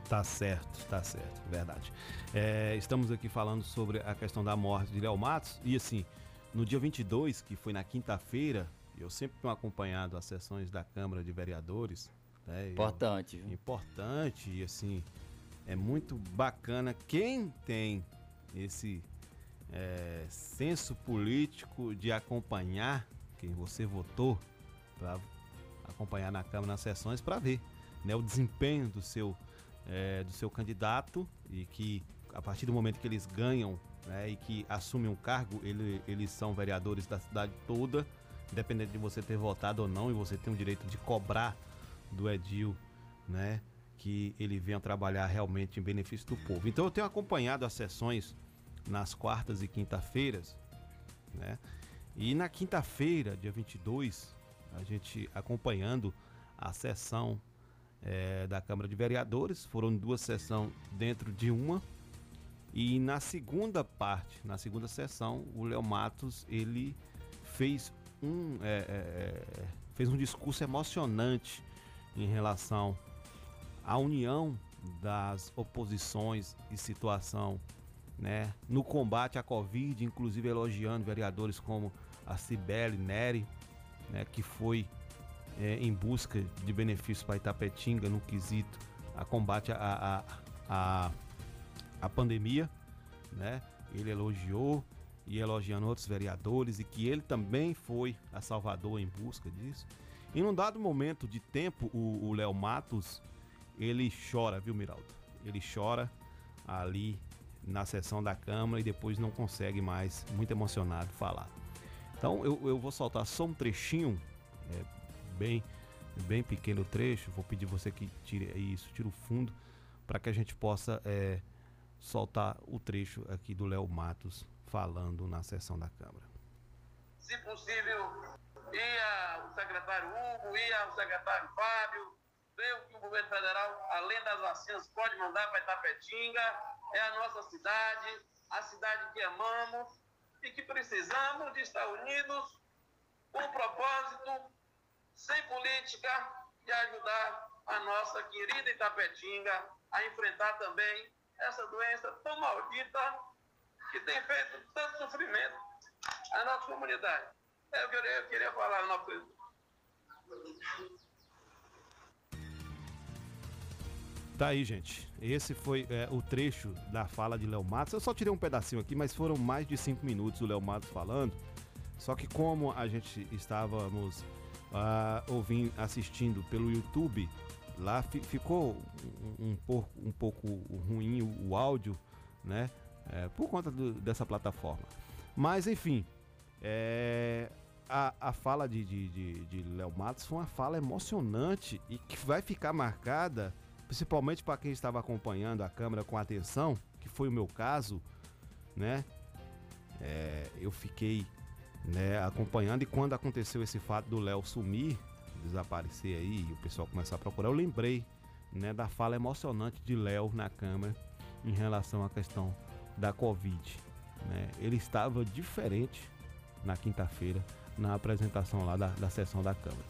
Tá certo, tá certo, verdade. É, estamos aqui falando sobre a questão da morte de Léo Matos e assim, no dia 22, que foi na quinta-feira, eu sempre tenho acompanhado as sessões da Câmara de Vereadores. Né, Importante? Importante e assim, é muito bacana quem tem esse é, senso político de acompanhar quem você votou para acompanhar na Câmara nas sessões para ver né, o desempenho do seu, é, do seu candidato e que a partir do momento que eles ganham né, e que assumem um cargo, ele- eles são vereadores da cidade toda, independente de você ter votado ou não, e você tem o direito de cobrar do Edil, né, que ele venha trabalhar realmente em benefício do povo. Então eu tenho acompanhado as sessões nas quartas e quinta-feiras, né? E na quinta-feira, dia 22, a gente acompanhando a sessão eh, da Câmara de Vereadores, foram duas sessões dentro de uma. E na segunda parte, na segunda sessão, o Léo Matos ele fez um eh, eh, fez um discurso emocionante em relação à união das oposições e situação né, no combate à Covid, inclusive elogiando vereadores como a Cibele Neri, né, que foi é, em busca de benefícios para Itapetinga no quesito a combate à a, a, a, a pandemia. Né? Ele elogiou e elogiando outros vereadores e que ele também foi a Salvador em busca disso. E num dado momento de tempo, o o Léo Matos, ele chora, viu, Miraldo? Ele chora ali na sessão da Câmara e depois não consegue mais, muito emocionado, falar. Então eu, eu vou soltar só um trechinho, é, bem, bem pequeno trecho, vou pedir você que tire isso, tire o fundo, para que a gente possa é, soltar o trecho aqui do Léo Matos falando na sessão da Câmara. se possível, ia o secretário Hugo, ia o secretário Fábio, ver o que o governo federal, além das vacinas, pode mandar para Itapetinga. É a nossa cidade, a cidade que amamos e que precisamos de estar unidos com propósito, sem política, de ajudar a nossa querida Itapetinga a enfrentar também essa doença tão maldita que tem feito tanto sofrimento à nossa comunidade. Eu queria, eu queria falar uma coisa. Tá aí, gente. Esse foi é, o trecho da fala de Léo Matos. Eu só tirei um pedacinho aqui, mas foram mais de cinco minutos o Léo Matos falando. Só que como a gente estávamos uh, ouvindo, assistindo pelo YouTube, lá fi, ficou um, um, pouco, um pouco ruim o, o áudio, né? É, por conta do, dessa plataforma. Mas enfim, é, a, a fala de, de, de, de Léo Matos foi uma fala emocionante e que vai ficar marcada principalmente para quem estava acompanhando a câmera com atenção, que foi o meu caso, né? É, eu fiquei né, acompanhando e quando aconteceu esse fato do Léo sumir, desaparecer aí, e o pessoal começar a procurar, eu lembrei né, da fala emocionante de Léo na câmera em relação à questão da Covid. Né? Ele estava diferente na quinta-feira na apresentação lá da, da sessão da Câmara.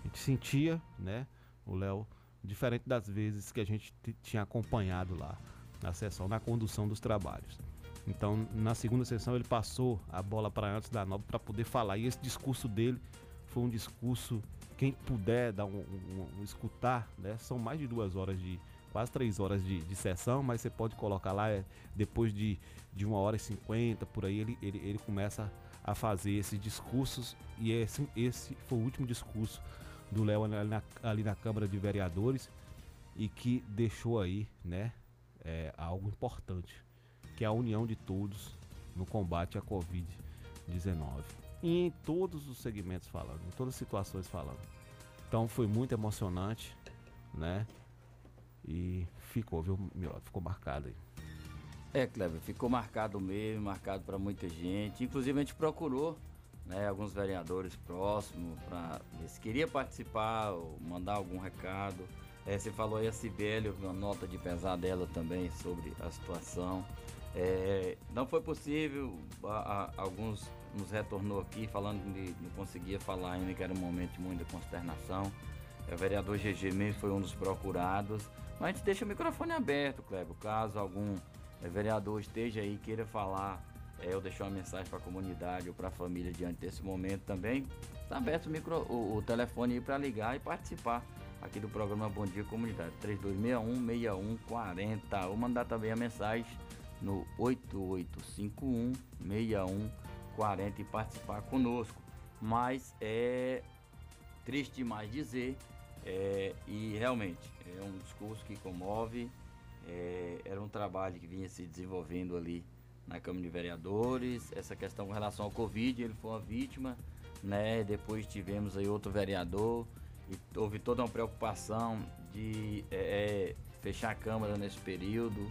A gente sentia, né, o Léo diferente das vezes que a gente tinha acompanhado lá na sessão, na condução dos trabalhos. Então, na segunda sessão, ele passou a bola para antes da Nobre para poder falar. E esse discurso dele foi um discurso, quem puder dar um, um, um, escutar, né? São mais de duas horas de. Quase três horas de, de sessão, mas você pode colocar lá é, depois de, de uma hora e cinquenta, por aí, ele, ele, ele começa a fazer esses discursos. E esse, esse foi o último discurso do Léo ali na, ali na Câmara de Vereadores e que deixou aí, né, é, algo importante, que é a união de todos no combate à Covid-19. E em todos os segmentos falando, em todas as situações falando. Então foi muito emocionante, né? E ficou, viu, ficou marcado aí. É, Kleber, ficou marcado mesmo, marcado para muita gente. Inclusive a gente procurou né, alguns vereadores próximos para se queria participar ou mandar algum recado. É, você falou aí a Sibeli, uma nota de pesar dela também sobre a situação. É, não foi possível, a, a, alguns nos retornou aqui falando que não conseguia falar ainda, que era um momento de muita consternação. É, o vereador GG mesmo foi um dos procurados. Mas a gente deixa o microfone aberto, Kleber, caso algum é, vereador esteja aí queira falar é, eu deixar uma mensagem para a comunidade ou para a família diante desse momento também, está aberto o, micro, o, o telefone aí para ligar e participar aqui do programa Bom Dia Comunidade, 3261-6140. Ou mandar também a mensagem no 8851-6140 e participar conosco. Mas é triste demais dizer, é, e realmente é um discurso que comove. É, era um trabalho que vinha se desenvolvendo ali na Câmara de Vereadores, essa questão com relação ao Covid, ele foi uma vítima, né? Depois tivemos aí outro vereador e houve toda uma preocupação de é, é, fechar a Câmara nesse período,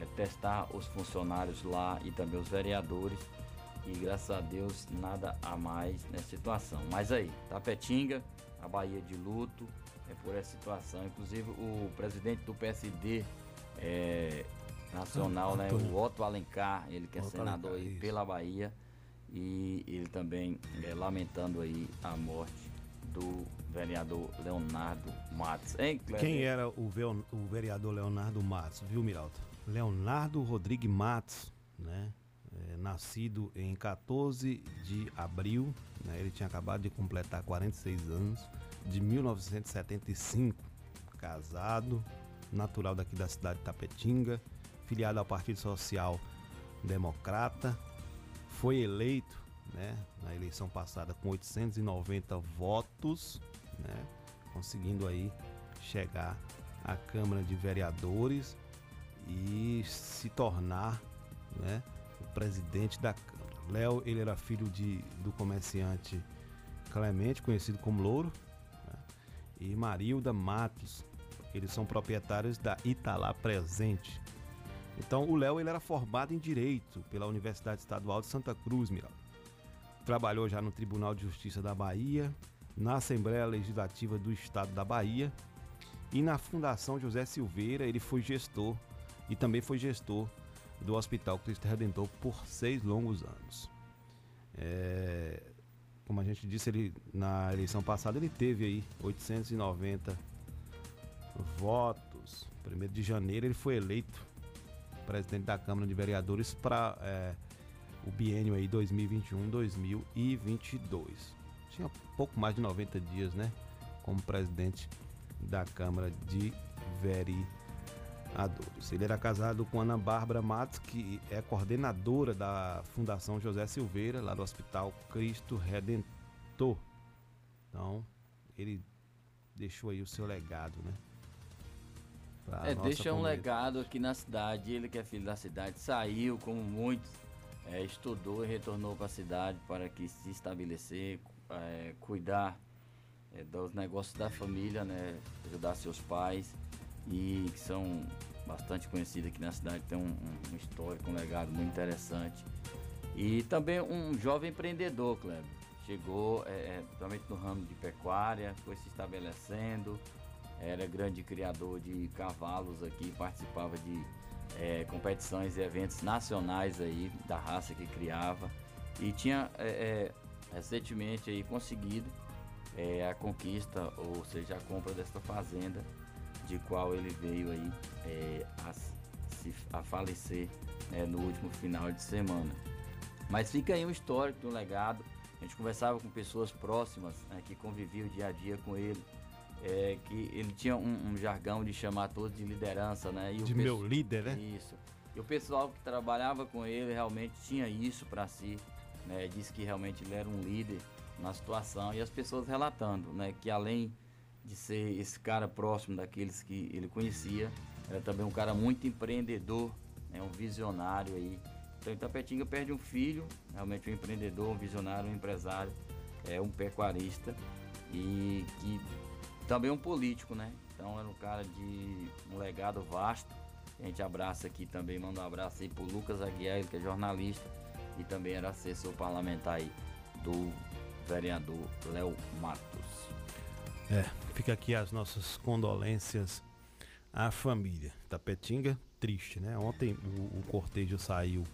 é, testar os funcionários lá e também os vereadores. E graças a Deus nada a mais nessa situação. Mas aí, Tapetinga, a Bahia de luto é por essa situação. Inclusive o presidente do PSD é, nacional, né? O Otto Alencar, ele que é Otto senador Alencar, aí pela Bahia. E ele também é, lamentando aí a morte do vereador Leonardo Matos. Hein, Quem era o, o vereador Leonardo Matos, viu, Miralta? Leonardo Rodrigues Matos, né? É, nascido em 14 de abril, né? ele tinha acabado de completar 46 anos, de 1975, casado, natural daqui da cidade de Tapetinga, filiado ao Partido Social Democrata, foi eleito né, na eleição passada com 890 votos, né, conseguindo aí chegar à Câmara de Vereadores e se tornar né, o presidente da Câmara. Léo, ele era filho de, do comerciante Clemente, conhecido como Louro, e Marilda Matos. Eles são proprietários da Italá Presente, então o Léo ele era formado em Direito pela Universidade Estadual de Santa Cruz, Miral. Trabalhou já no Tribunal de Justiça da Bahia, na Assembleia Legislativa do Estado da Bahia e na Fundação José Silveira ele foi gestor e também foi gestor do Hospital Cristo Redentor por seis longos anos. É... como a gente disse, ele na eleição passada ele teve aí 890 votos. 1 de janeiro ele foi eleito presidente da Câmara de Vereadores para é, o biênio aí 2021-2022. Tinha pouco mais de 90 dias, né? Como presidente da Câmara de Vereadores. Ele era casado com Ana Bárbara Matos, que é coordenadora da Fundação José Silveira, lá do Hospital Cristo Redentor. Então, ele deixou aí o seu legado, né? É, deixa um legado aqui na cidade. Ele que é filho da cidade, saiu como muitos, é, estudou e retornou para a cidade para que se estabelecer, é, cuidar é, dos negócios da família, né? Ajudar seus pais e que são bastante conhecidos aqui na cidade, tem um, um histórico, um legado muito interessante. E também um jovem empreendedor, Kleber. Chegou, é, é, principalmente no ramo de pecuária, foi se estabelecendo, era grande criador de cavalos aqui, participava de é, competições e eventos nacionais aí da raça que criava e tinha é, é, recentemente aí conseguido é, a conquista, ou seja, a compra desta fazenda, de qual ele veio aí é, a, se, a falecer né, no último final de semana. Mas fica aí um histórico, um legado. A gente conversava com pessoas próximas né, que conviviam dia a dia com ele é, que ele tinha um, um, jargão de chamar todos de liderança, né? E de meu líder, né? Isso. E o pessoal que trabalhava com ele realmente tinha isso para si, né? Disse que realmente ele era um líder na situação e as pessoas relatando, né? Que além de ser esse cara próximo daqueles que ele conhecia, era também um cara muito empreendedor, né? Um visionário aí. Então Itapetinga perde um filho, realmente um empreendedor, um visionário, um empresário, é um pecuarista e que também um político, né? Então era um cara de um legado vasto. A gente abraça aqui também, manda um abraço aí pro Lucas Aguiar, que é jornalista e também era assessor parlamentar aí do vereador Léo Matos. É, fica aqui as nossas condolências à família. Tapetinga, triste, né? Ontem o, o cortejo saiu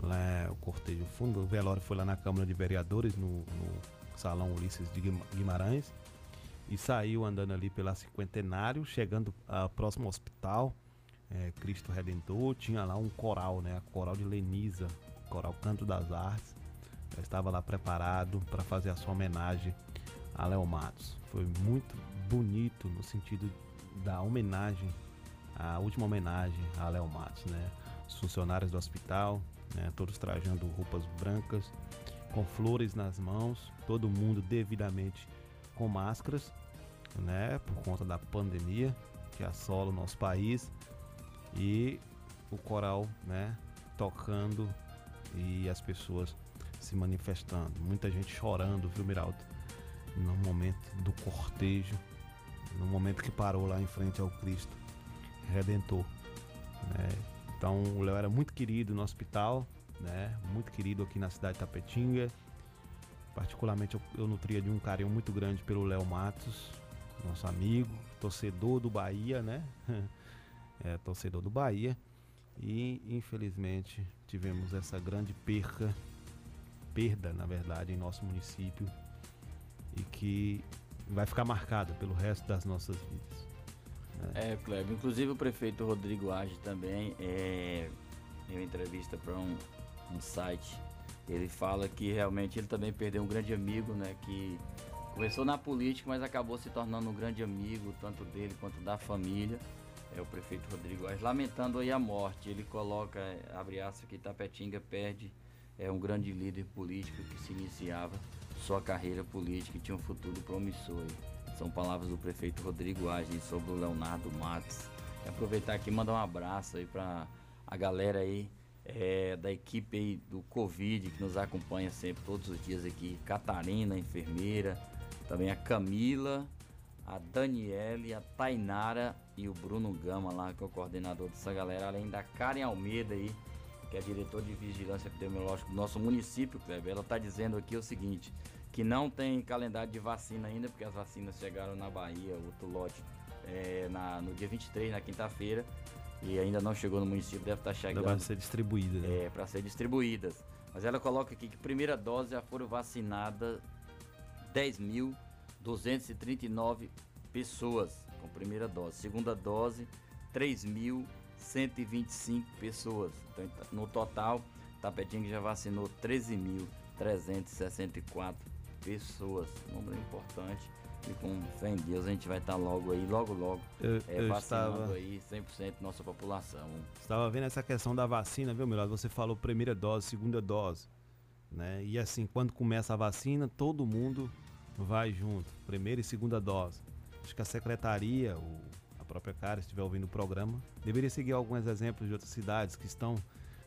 lá, o cortejo fundo, o velório foi lá na Câmara de Vereadores, no, no Salão Ulisses de Guimarães e saiu andando ali pela Cinquentenário, chegando ao próximo hospital, é, Cristo Redentor, tinha lá um coral, né? A coral de Lenisa, coral Canto das Artes. Estava lá preparado para fazer a sua homenagem a Léo Matos. Foi muito bonito no sentido da homenagem, a última homenagem a Léo Matos, né? Os funcionários do hospital, né? todos trajando roupas brancas, com flores nas mãos, todo mundo devidamente com máscaras né, por conta da pandemia que assola o nosso país e o coral, né, tocando e as pessoas se manifestando, muita gente chorando, viu, Miraldo? No momento do cortejo, no momento que parou lá em frente ao Cristo Redentor, né? Então, o Léo era muito querido no hospital, né? Muito querido aqui na cidade de Tapetinga. Particularmente, eu, eu nutria de um carinho muito grande pelo Léo Matos, nosso amigo, torcedor do Bahia, né? é, torcedor do Bahia. E infelizmente tivemos essa grande perca, perda na verdade, em nosso município e que vai ficar marcada pelo resto das nossas vidas. Né? É, Cleber. Inclusive o prefeito Rodrigo Age também é, em uma entrevista para um, um site. Ele fala que realmente ele também perdeu um grande amigo, né? Que Começou na política, mas acabou se tornando um grande amigo, tanto dele quanto da família. É o prefeito Rodrigo Aires, lamentando aí a morte. Ele coloca, abre aspas, que Tapetinga perde é um grande líder político que se iniciava sua carreira política tinha um futuro promissor. São palavras do prefeito Rodrigo Aires sobre o Leonardo Matos. E aproveitar aqui mandar um abraço aí para a galera aí é, da equipe aí do Covid que nos acompanha sempre todos os dias aqui. Catarina, enfermeira, também a Camila, a Daniele, a Tainara e o Bruno Gama lá, que é o coordenador dessa galera, além da Karen Almeida aí, que é diretor de vigilância epidemiológica do nosso município, Kleber. Ela está dizendo aqui o seguinte, que não tem calendário de vacina ainda, porque as vacinas chegaram na Bahia, outro lote, é, na, no dia 23, na quinta-feira, e ainda não chegou no município, deve estar tá chegando. Vai ser distribuída, né? É, para ser distribuídas. Mas ela coloca aqui que primeira dose já foram vacinadas 10.239 pessoas com primeira dose. Segunda dose, 3.125 pessoas. Então, no total, Tapetinga já vacinou 13.364 pessoas. Número importante. E com fé em Deus, a gente vai estar logo aí, logo, logo, Eu- é, eu vacinando estava- aí 100% da nossa população. Estava vendo essa questão da vacina, viu, Milagre? Você falou primeira dose, segunda dose. Né? E assim, quando começa a vacina, todo mundo vai junto, primeira e segunda dose. Acho que a secretaria, o, própria cara, estiver ouvindo o programa, deveria seguir alguns exemplos de outras cidades que estão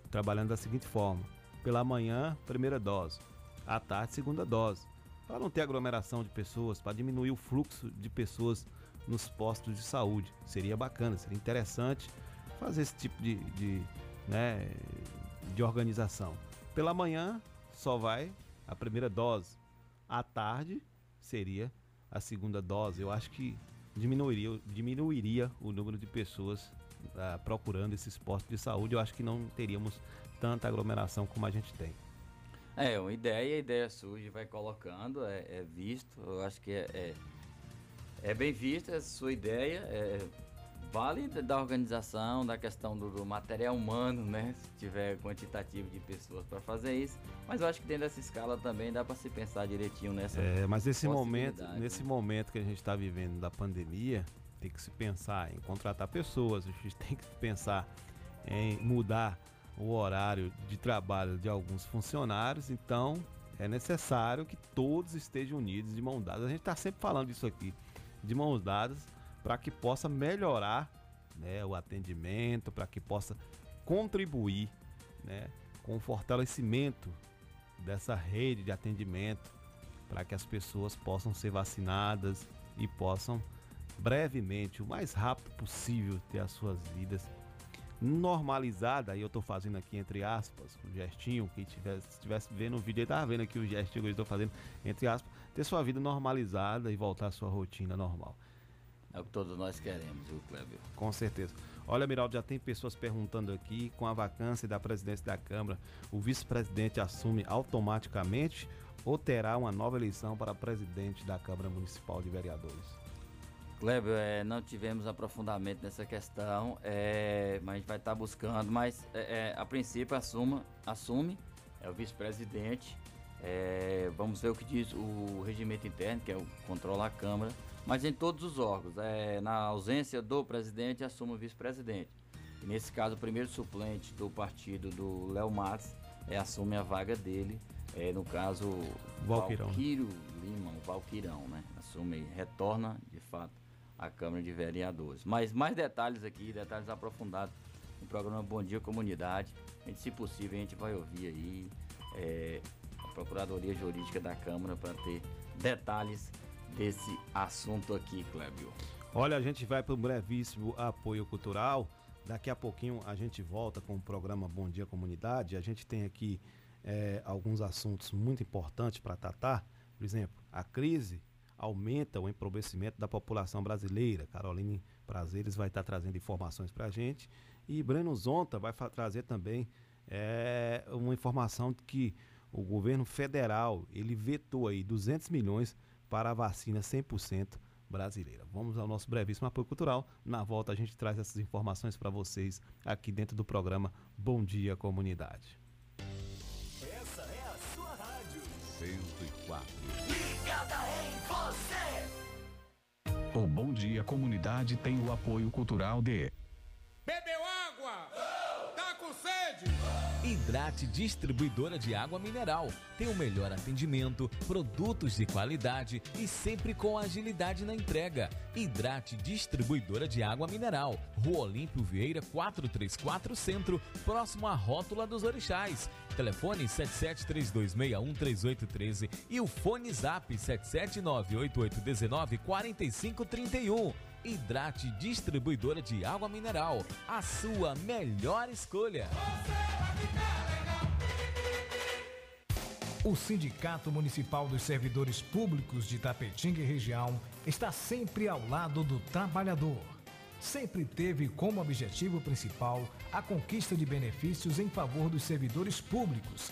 trabalhando da seguinte forma: pela manhã, primeira dose, à tarde, segunda dose. Para não ter aglomeração de pessoas, para diminuir o fluxo de pessoas nos postos de saúde. Seria bacana, seria interessante fazer esse tipo de, de, né, de organização. Pela manhã só vai a primeira dose. À tarde seria a segunda dose. Eu acho que diminuiria, diminuiria o número de pessoas ah, procurando esses postos de saúde. Eu acho que não teríamos tanta aglomeração como a gente tem. É, uma ideia, a ideia surge, vai colocando, é, é visto, eu acho que é, é, é bem vista essa sua ideia, é, vale da- organização, da questão do, do material humano, né? Se tiver quantitativo de pessoas para fazer isso, mas eu acho que dentro dessa escala também dá para se pensar direitinho nessa É, mas nesse momento, possibilidade, nesse né? momento que a gente está vivendo da pandemia, tem que se pensar em contratar pessoas, a gente tem que pensar em mudar o horário de trabalho de alguns funcionários, então é necessário que todos estejam unidos de mão dadas. A gente está sempre falando disso aqui, de mãos dadas, para que possa melhorar né, o atendimento, para que possa contribuir né, com o fortalecimento dessa rede de atendimento para que as pessoas possam ser vacinadas e possam brevemente, o mais rápido possível, ter as suas vidas normalizadas. Aí eu estou fazendo aqui entre aspas, o gestinho, quem tivesse, estivesse vendo o vídeo, estava vendo aqui o gestinho que eu estou fazendo, entre aspas, ter sua vida normalizada e voltar à sua rotina normal. É o que todos nós queremos, viu, Kleber? Com certeza. Olha, Miraldo, já tem pessoas perguntando aqui, com a vacância da presidência da Câmara, o vice-presidente assume automaticamente ou terá uma nova eleição para presidente da Câmara Municipal de Vereadores? Kleber, é, não tivemos aprofundamento nessa questão, é, mas a gente vai estar buscando, mas é, é, a princípio assuma, assume, é o vice-presidente, é, vamos ver o que diz o regimento interno, que é o controla a Câmara, mas em todos os órgãos, é, na ausência do presidente, assume o vice-presidente. Nesse caso, o primeiro suplente do partido do Léo Matos é, assume a vaga dele, é, no caso, Valquirão, né? Valquírio Lima, o Valquirão, né? Assume, retorna, de fato, à Câmara de Vereadores. Mas mais detalhes aqui, detalhes aprofundados no programa Bom Dia Comunidade. A gente, se possível, a gente vai ouvir aí é, a Procuradoria Jurídica da Câmara para ter detalhes desse assunto aqui, Clébio. Olha, a gente vai para um brevíssimo apoio cultural. Daqui a pouquinho a gente volta com o programa Bom Dia Comunidade. A gente tem aqui eh, alguns assuntos muito importantes para tratar. Por exemplo, a crise aumenta o empobrecimento da população brasileira. Caroline Prazeres vai estar trazendo informações para a gente. E Breno Zonta vai trazer também eh, uma informação de que o governo federal ele vetou aí 200 milhões para a vacina 100% brasileira. Vamos ao nosso brevíssimo apoio cultural. Na volta a gente traz essas informações para vocês aqui dentro do programa Bom Dia Comunidade. Essa é a sua rádio. 104. Ligada em você. O Bom Dia Comunidade tem o apoio cultural de Hidrate Distribuidora de Água Mineral. Tem o melhor atendimento, produtos de qualidade e sempre com agilidade na entrega. Hidrate Distribuidora de Água Mineral. Rua Olímpio Vieira 434 Centro, próximo à Rótula dos Orixás. Telefone 7732613813 e o fone Zap 77988194531. Hidrate Distribuidora de Água Mineral. A sua melhor escolha. O Sindicato Municipal dos Servidores Públicos de Tapetinga e região está sempre ao lado do trabalhador. Sempre teve como objetivo principal a conquista de benefícios em favor dos servidores públicos,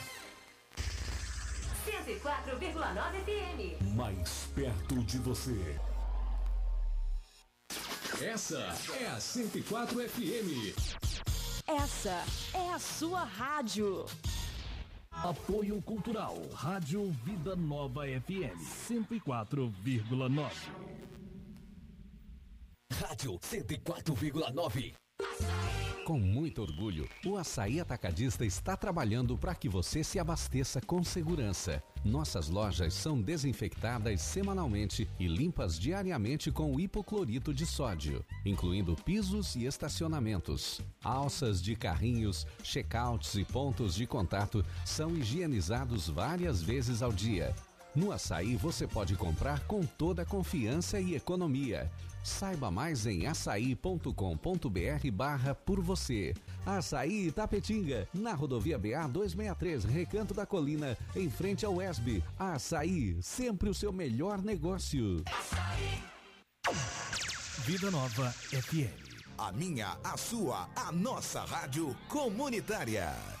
104,9 FM. Mais perto de você. Essa é a 104 FM. Essa é a sua rádio. Apoio Cultural. Rádio Vida Nova FM 104,9. Rádio 104,9. Com muito orgulho, o Açaí Atacadista está trabalhando para que você se abasteça com segurança. Nossas lojas são desinfectadas semanalmente e limpas diariamente com hipoclorito de sódio, incluindo pisos e estacionamentos. Alças de carrinhos, checkouts e pontos de contato são higienizados várias vezes ao dia. No Açaí você pode comprar com toda confiança e economia. Saiba mais em açaí.com.br barra por você. Açaí Itapetinga, na rodovia BA 263, Recanto da Colina, em frente ao ESB. Açaí, sempre o seu melhor negócio. Vida Nova FM. A minha, a sua, a nossa rádio comunitária.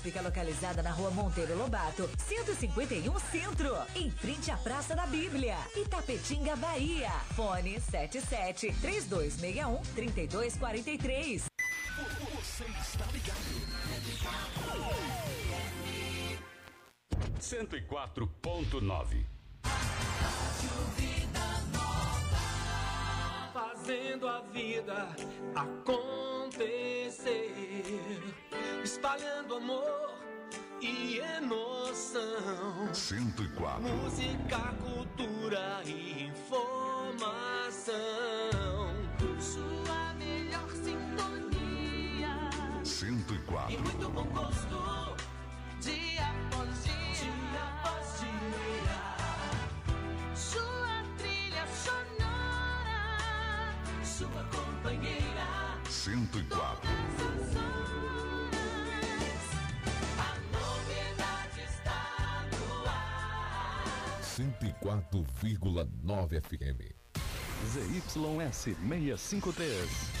fica localizada na rua Monteiro Lobato, 151 Centro, em frente à Praça da Bíblia, Itapetinga, Bahia. Fone 77 3261 3243. Você está ligado. 104.9 Fazendo a vida acontecer, espalhando amor e emoção. 104. Música, cultura e informação. Sua melhor sintonia. 104. E muito bom gosto. Dia após dia. Dia após dia. Companheira. 104. Todas as horas. A novidade está no ar. 104,9 FM. ZYS 653.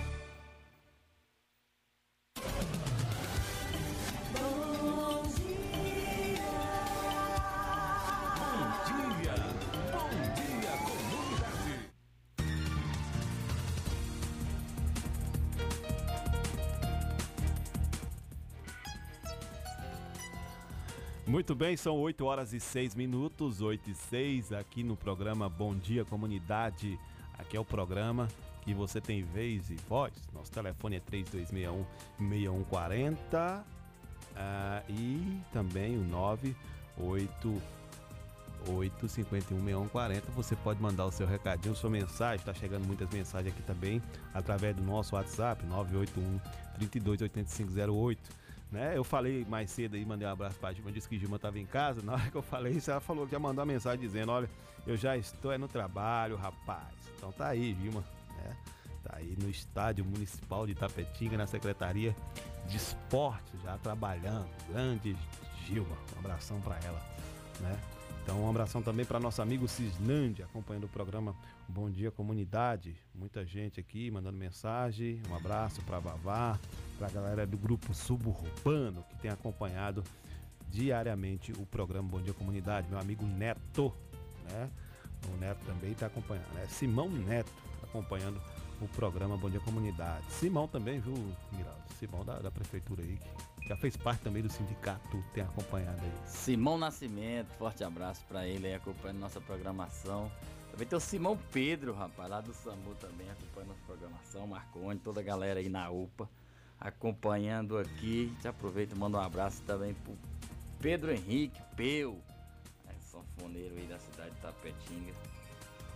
Muito bem, são 8 horas e 6 minutos, 8 e 6, aqui no programa Bom Dia Comunidade. Aqui é o programa que você tem vez e voz. Nosso telefone é 3261-6140 ah, e também o 988516140. Você pode mandar o seu recadinho, sua mensagem. Está chegando muitas mensagens aqui também através do nosso WhatsApp, 981 328508 né? Eu falei mais cedo aí, mandei um abraço pra Gilma, disse que Gilma tava em casa. Na hora que eu falei isso, ela falou que ia mandar uma mensagem dizendo: Olha, eu já estou é no trabalho, rapaz. Então tá aí, Gilma, né? Tá aí no estádio municipal de Itapetinga, na Secretaria de Esportes, já trabalhando. Grande Gilma, um abração pra ela, né? Então, um abração também para nosso amigo Cisnândia, acompanhando o programa Bom Dia Comunidade. Muita gente aqui mandando mensagem. Um abraço para Vavá, para a galera do grupo Suburbano que tem acompanhado diariamente o programa Bom Dia Comunidade. Meu amigo Neto, né? O Neto também está acompanhando. É Simão Neto acompanhando o programa Bom Dia Comunidade. Simão também, viu, Miraldo? Simão da, da prefeitura aí, que já fez parte também do sindicato, tem acompanhado aí. Simão Nascimento, forte abraço pra ele aí acompanhando nossa programação. Também tem o Simão Pedro, rapaz, lá do SAMU também, acompanhando nossa programação. Marconi, toda a galera aí na UPA, acompanhando aqui. Te aproveito e manda um abraço também pro Pedro Henrique, Peu, é sanfoneiro aí da cidade de Tapetinga.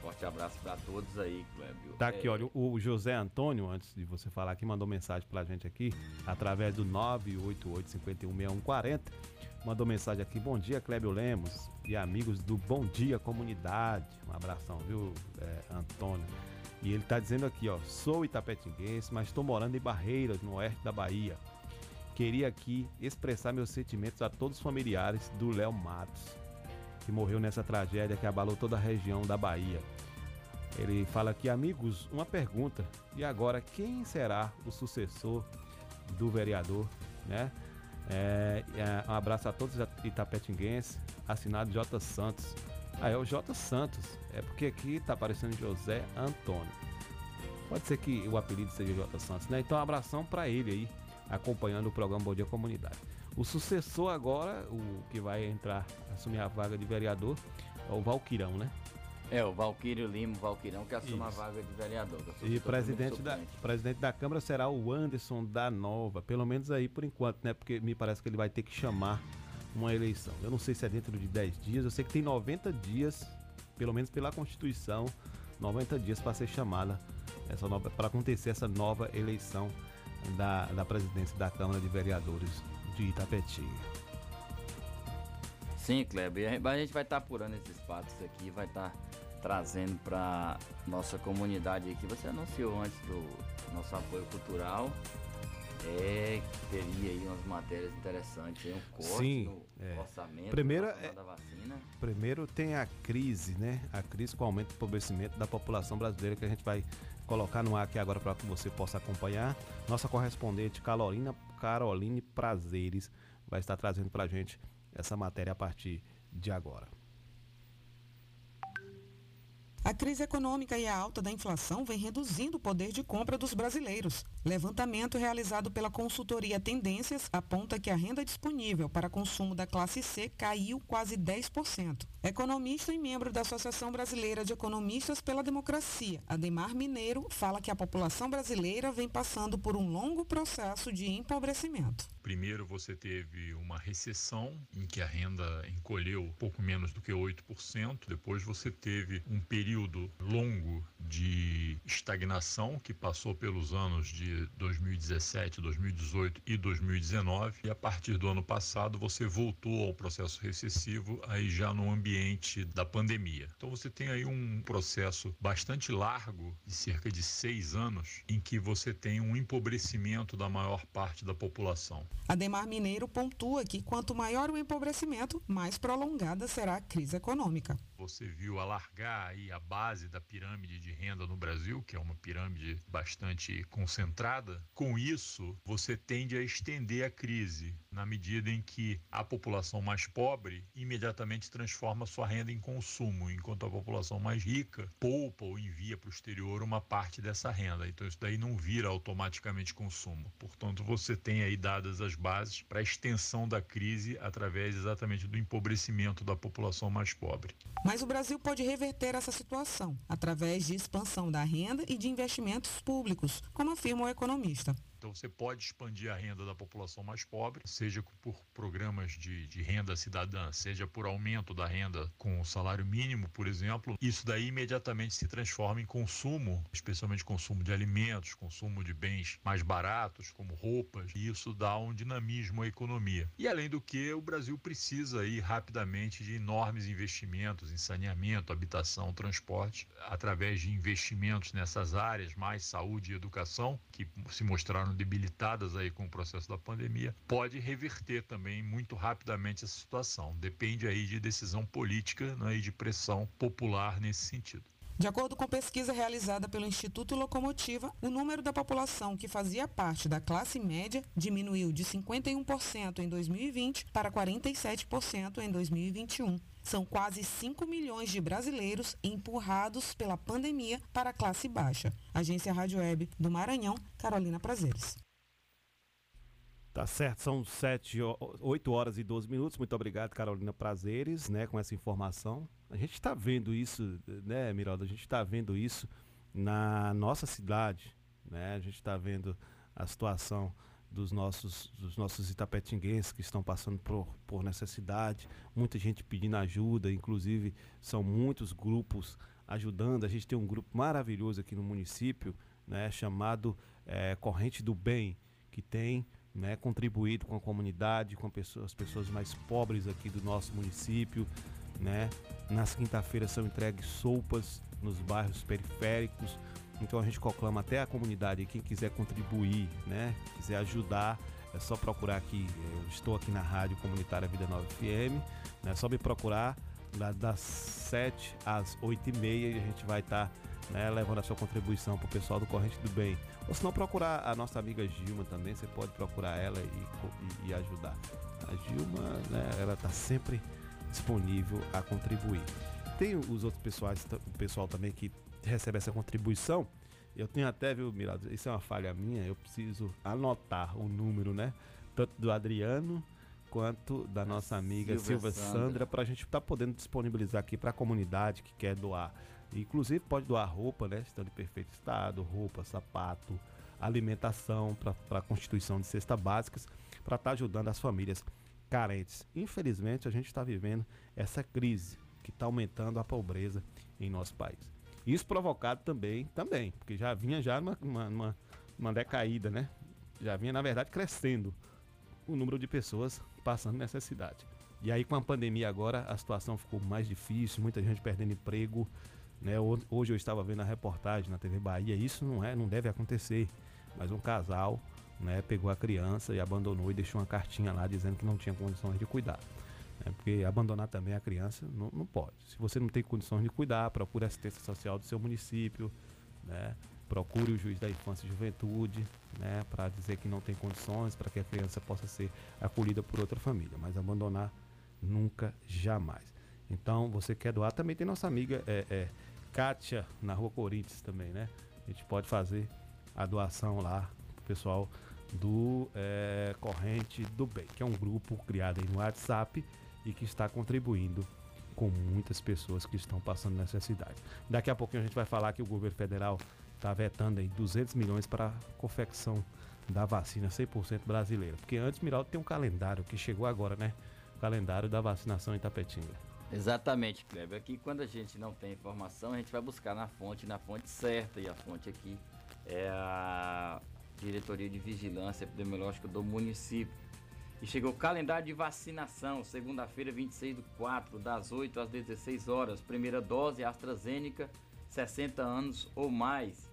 Forte abraço pra todos aí, Clébio. Tá aqui, É, olha, o José Antônio, antes de você falar aqui, mandou mensagem pra gente aqui, através do 988-516140. Mandou mensagem aqui, bom dia, Clébio Lemos e amigos do Bom Dia Comunidade. Um abração, viu, é, Antônio? E ele tá dizendo aqui, ó, sou itapetinguense, mas estou morando em Barreiras, no oeste da Bahia. Queria aqui expressar meus sentimentos a todos os familiares do Léo Matos, que morreu nessa tragédia que abalou toda a região da Bahia. Ele fala aqui, amigos, uma pergunta. E agora, quem será o sucessor do vereador, né? É, é, um abraço a todos os itapetinguenses, assinado J. Santos. Ah, é o J. Santos. É porque aqui tá aparecendo José Antônio. Pode ser que o apelido seja J. Santos, né? Então, um abração para ele aí, acompanhando o programa Bom Dia Comunidade. O sucessor agora, o que vai entrar, assumir a vaga de vereador, é o Valquirão, né? É, o Valquírio Lima, o Valquirão, que assume a Isso. vaga de vereador. E presidente da, presidente da Câmara será o Anderson da Nova, pelo menos aí por enquanto, né? Porque me parece que ele vai ter que chamar uma eleição. Eu não sei se é dentro de 10 dias, eu sei que tem 90 dias, pelo menos pela Constituição, 90 dias para ser chamada essa nova para acontecer essa nova eleição da, da presidência da Câmara de Vereadores de Itapetinga. Sim, Kleber. a gente- vai estar apurando esses fatos aqui, vai estar trazendo para nossa comunidade aqui. Você anunciou antes do nosso apoio cultural. É, teria aí umas matérias interessantes, aí, um corte Sim, é. orçamento Primeiro é- à vacina. Primeiro tem a crise, né? A crise com o aumento do empobrecimento da população brasileira que a gente vai colocar no ar aqui agora para que você possa acompanhar. Nossa correspondente Carolina Caroline Prazeres vai estar trazendo para a gente essa matéria a partir de agora. A crise econômica e a alta da inflação vem reduzindo o poder de compra dos brasileiros. Levantamento realizado pela consultoria Tendências aponta que a renda disponível para consumo da classe C caiu quase 10%. Economista e membro da Associação Brasileira de Economistas pela Democracia, Ademar Mineiro, fala que a população brasileira vem passando por um longo processo de empobrecimento. Primeiro você teve uma recessão em que a renda encolheu pouco menos do que 8%. Depois você teve um período longo de estagnação que passou pelos anos de 2017, 2018 e 2019. E a partir do ano passado você voltou ao processo recessivo aí já no ambiente da pandemia. Então você tem aí um processo bastante largo, de cerca de seis anos, em que você tem um empobrecimento da maior parte da população. Ademar Mineiro pontua que quanto maior o empobrecimento, mais prolongada será a crise econômica. Você viu alargar aí a base da pirâmide de renda no Brasil, que é uma pirâmide bastante concentrada. Com isso, você tende a estender a crise na medida em que a população mais pobre imediatamente transforma sua renda em consumo, enquanto a população mais rica poupa ou envia para o exterior uma parte dessa renda. Então isso daí não vira automaticamente consumo. Portanto, você tem aí dadas as bases para a extensão da crise através exatamente do empobrecimento da população mais pobre. Mas o Brasil pode reverter essa situação através de expansão da renda e de investimentos públicos, como afirma o economista. Então você pode expandir a renda da população mais pobre, seja por programas de, de renda cidadã, seja por aumento da renda com o salário mínimo, por exemplo. Isso daí imediatamente se transforma em consumo, especialmente consumo de alimentos, consumo de bens mais baratos, como roupas, e isso dá um dinamismo à economia. E além do que, o Brasil precisa aí rapidamente de enormes investimentos em saneamento, habitação, transporte, através de investimentos nessas áreas, mais saúde e educação, que se mostraram debilitadas aí com o processo da pandemia, pode reverter também muito rapidamente essa situação. Depende aí de decisão política né, e de pressão popular nesse sentido. De acordo com pesquisa realizada pelo Instituto Locomotiva, o número da população que fazia parte da classe média diminuiu de 51% em 2020 para 47% em 2021. São quase 5 milhões de brasileiros empurrados pela pandemia para a classe baixa. Agência Rádio Web do Maranhão, Carolina Prazeres. Tá certo, são 7, 8 horas e 12 minutos. Muito obrigado, Carolina Prazeres, né, com essa informação. A gente está vendo isso, né, Miralda? A gente está vendo isso na nossa cidade, né? A gente está vendo a situação dos nossos, dos nossos itapetinguenses que estão passando por, por necessidade, muita gente pedindo ajuda, inclusive são muitos grupos ajudando. A gente tem um grupo maravilhoso aqui no município, né, chamado é, Corrente do Bem, que tem né, contribuído com a comunidade, com pessoas, as pessoas mais pobres aqui do nosso município. Né? Nas quinta-feiras são entregues sopas nos bairros periféricos. Então a gente conclama até a comunidade, quem quiser contribuir, né, quiser ajudar, é só procurar aqui. Eu estou aqui na Rádio Comunitária Vida Nova FM, né? É só me procurar das 7 às 8 e meia e a gente vai estar tá, né, levando a sua contribuição para o pessoal do Corrente do Bem. Ou se não procurar a nossa amiga Gilma também, você pode procurar ela e, e, e ajudar. A Gilma, né, ela está sempre disponível a contribuir. Tem os outros pessoais, o pessoal também que recebe essa contribuição. Eu tenho até, viu, Mirado, isso é uma falha minha, eu preciso anotar o número, né? Tanto do Adriano quanto da nossa amiga Silva, Silva Sandra, para a gente estar tá podendo disponibilizar aqui para a comunidade que quer doar. Inclusive pode doar roupa, né? Estando em perfeito estado, roupa, sapato, alimentação para a constituição de cestas básicas, para estar tá ajudando as famílias carentes. Infelizmente, a gente está vivendo essa crise que está aumentando a pobreza em nosso país. Isso provocado também, também, porque já vinha já numa, numa, numa decaída, né? Já vinha, na verdade, crescendo o número de pessoas passando necessidade. E aí com a pandemia agora a situação ficou mais difícil, muita gente perdendo emprego. Né? Hoje eu estava vendo a reportagem na TV Bahia, isso não é, não deve acontecer. Mas um casal né, pegou a criança e abandonou e deixou uma cartinha lá dizendo que não tinha condições de cuidar. Né, porque abandonar também a criança não, não pode. Se você não tem condições de cuidar, procure a assistência social do seu município, né, procure o juiz da infância e juventude, né, para dizer que não tem condições, para que a criança possa ser acolhida por outra família. Mas abandonar nunca, jamais. Então, você quer doar, também tem nossa amiga é, é, Kátia, na rua Corinthians também, né? A gente pode fazer a doação lá pro pessoal do é, Corrente do Bem, que é um grupo criado aí no WhatsApp e que está contribuindo com muitas pessoas que estão passando necessidade. Daqui a pouquinho a gente vai falar que o governo federal está vetando aí 200 milhões para a confecção da vacina 100% brasileira. Porque antes, Miraldo, tem um calendário que chegou agora, né? O calendário da vacinação em Tapetinga. Exatamente, Kleber. Aqui quando a gente não tem informação, a gente vai buscar na fonte, na fonte certa. E a fonte aqui é a Diretoria de Vigilância Epidemiológica do município. E chegou o calendário de vacinação, segunda-feira, 26 do 4, das 8 às 16 horas. Primeira dose AstraZeneca, 60 anos ou mais.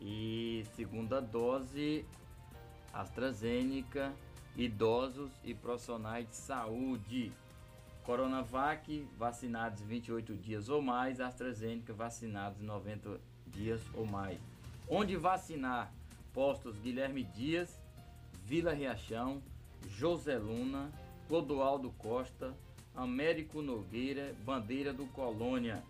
E segunda dose AstraZeneca, idosos e profissionais de saúde. Coronavac, vacinados 28 dias ou mais. AstraZeneca, vacinados 90 dias ou mais. Onde vacinar? Postos Guilherme Dias, Vila Riachão, Joseluna, Clodoaldo Costa, Américo Nogueira, Bandeira do Colônia.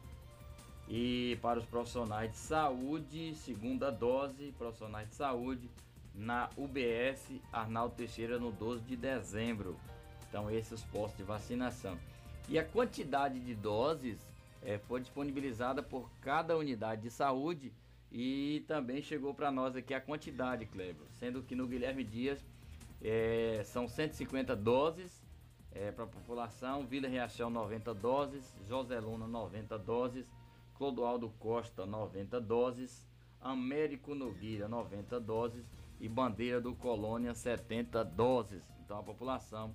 E para os profissionais de saúde, segunda dose, profissionais de saúde, na UBS Arnaldo Teixeira no 12 de dezembro. Então, esses os postos de vacinação. E a quantidade de doses é, foi disponibilizada por cada unidade de saúde e também chegou para nós aqui a quantidade, Kleber. Sendo que no Guilherme Dias é, são 150 doses é, para a população, Vila Riachão 90 doses, Joseluna 90 doses, Clodoaldo Costa 90 doses, Américo Nogueira 90 doses. E Bandeira do Colônia 70 doses. Então a população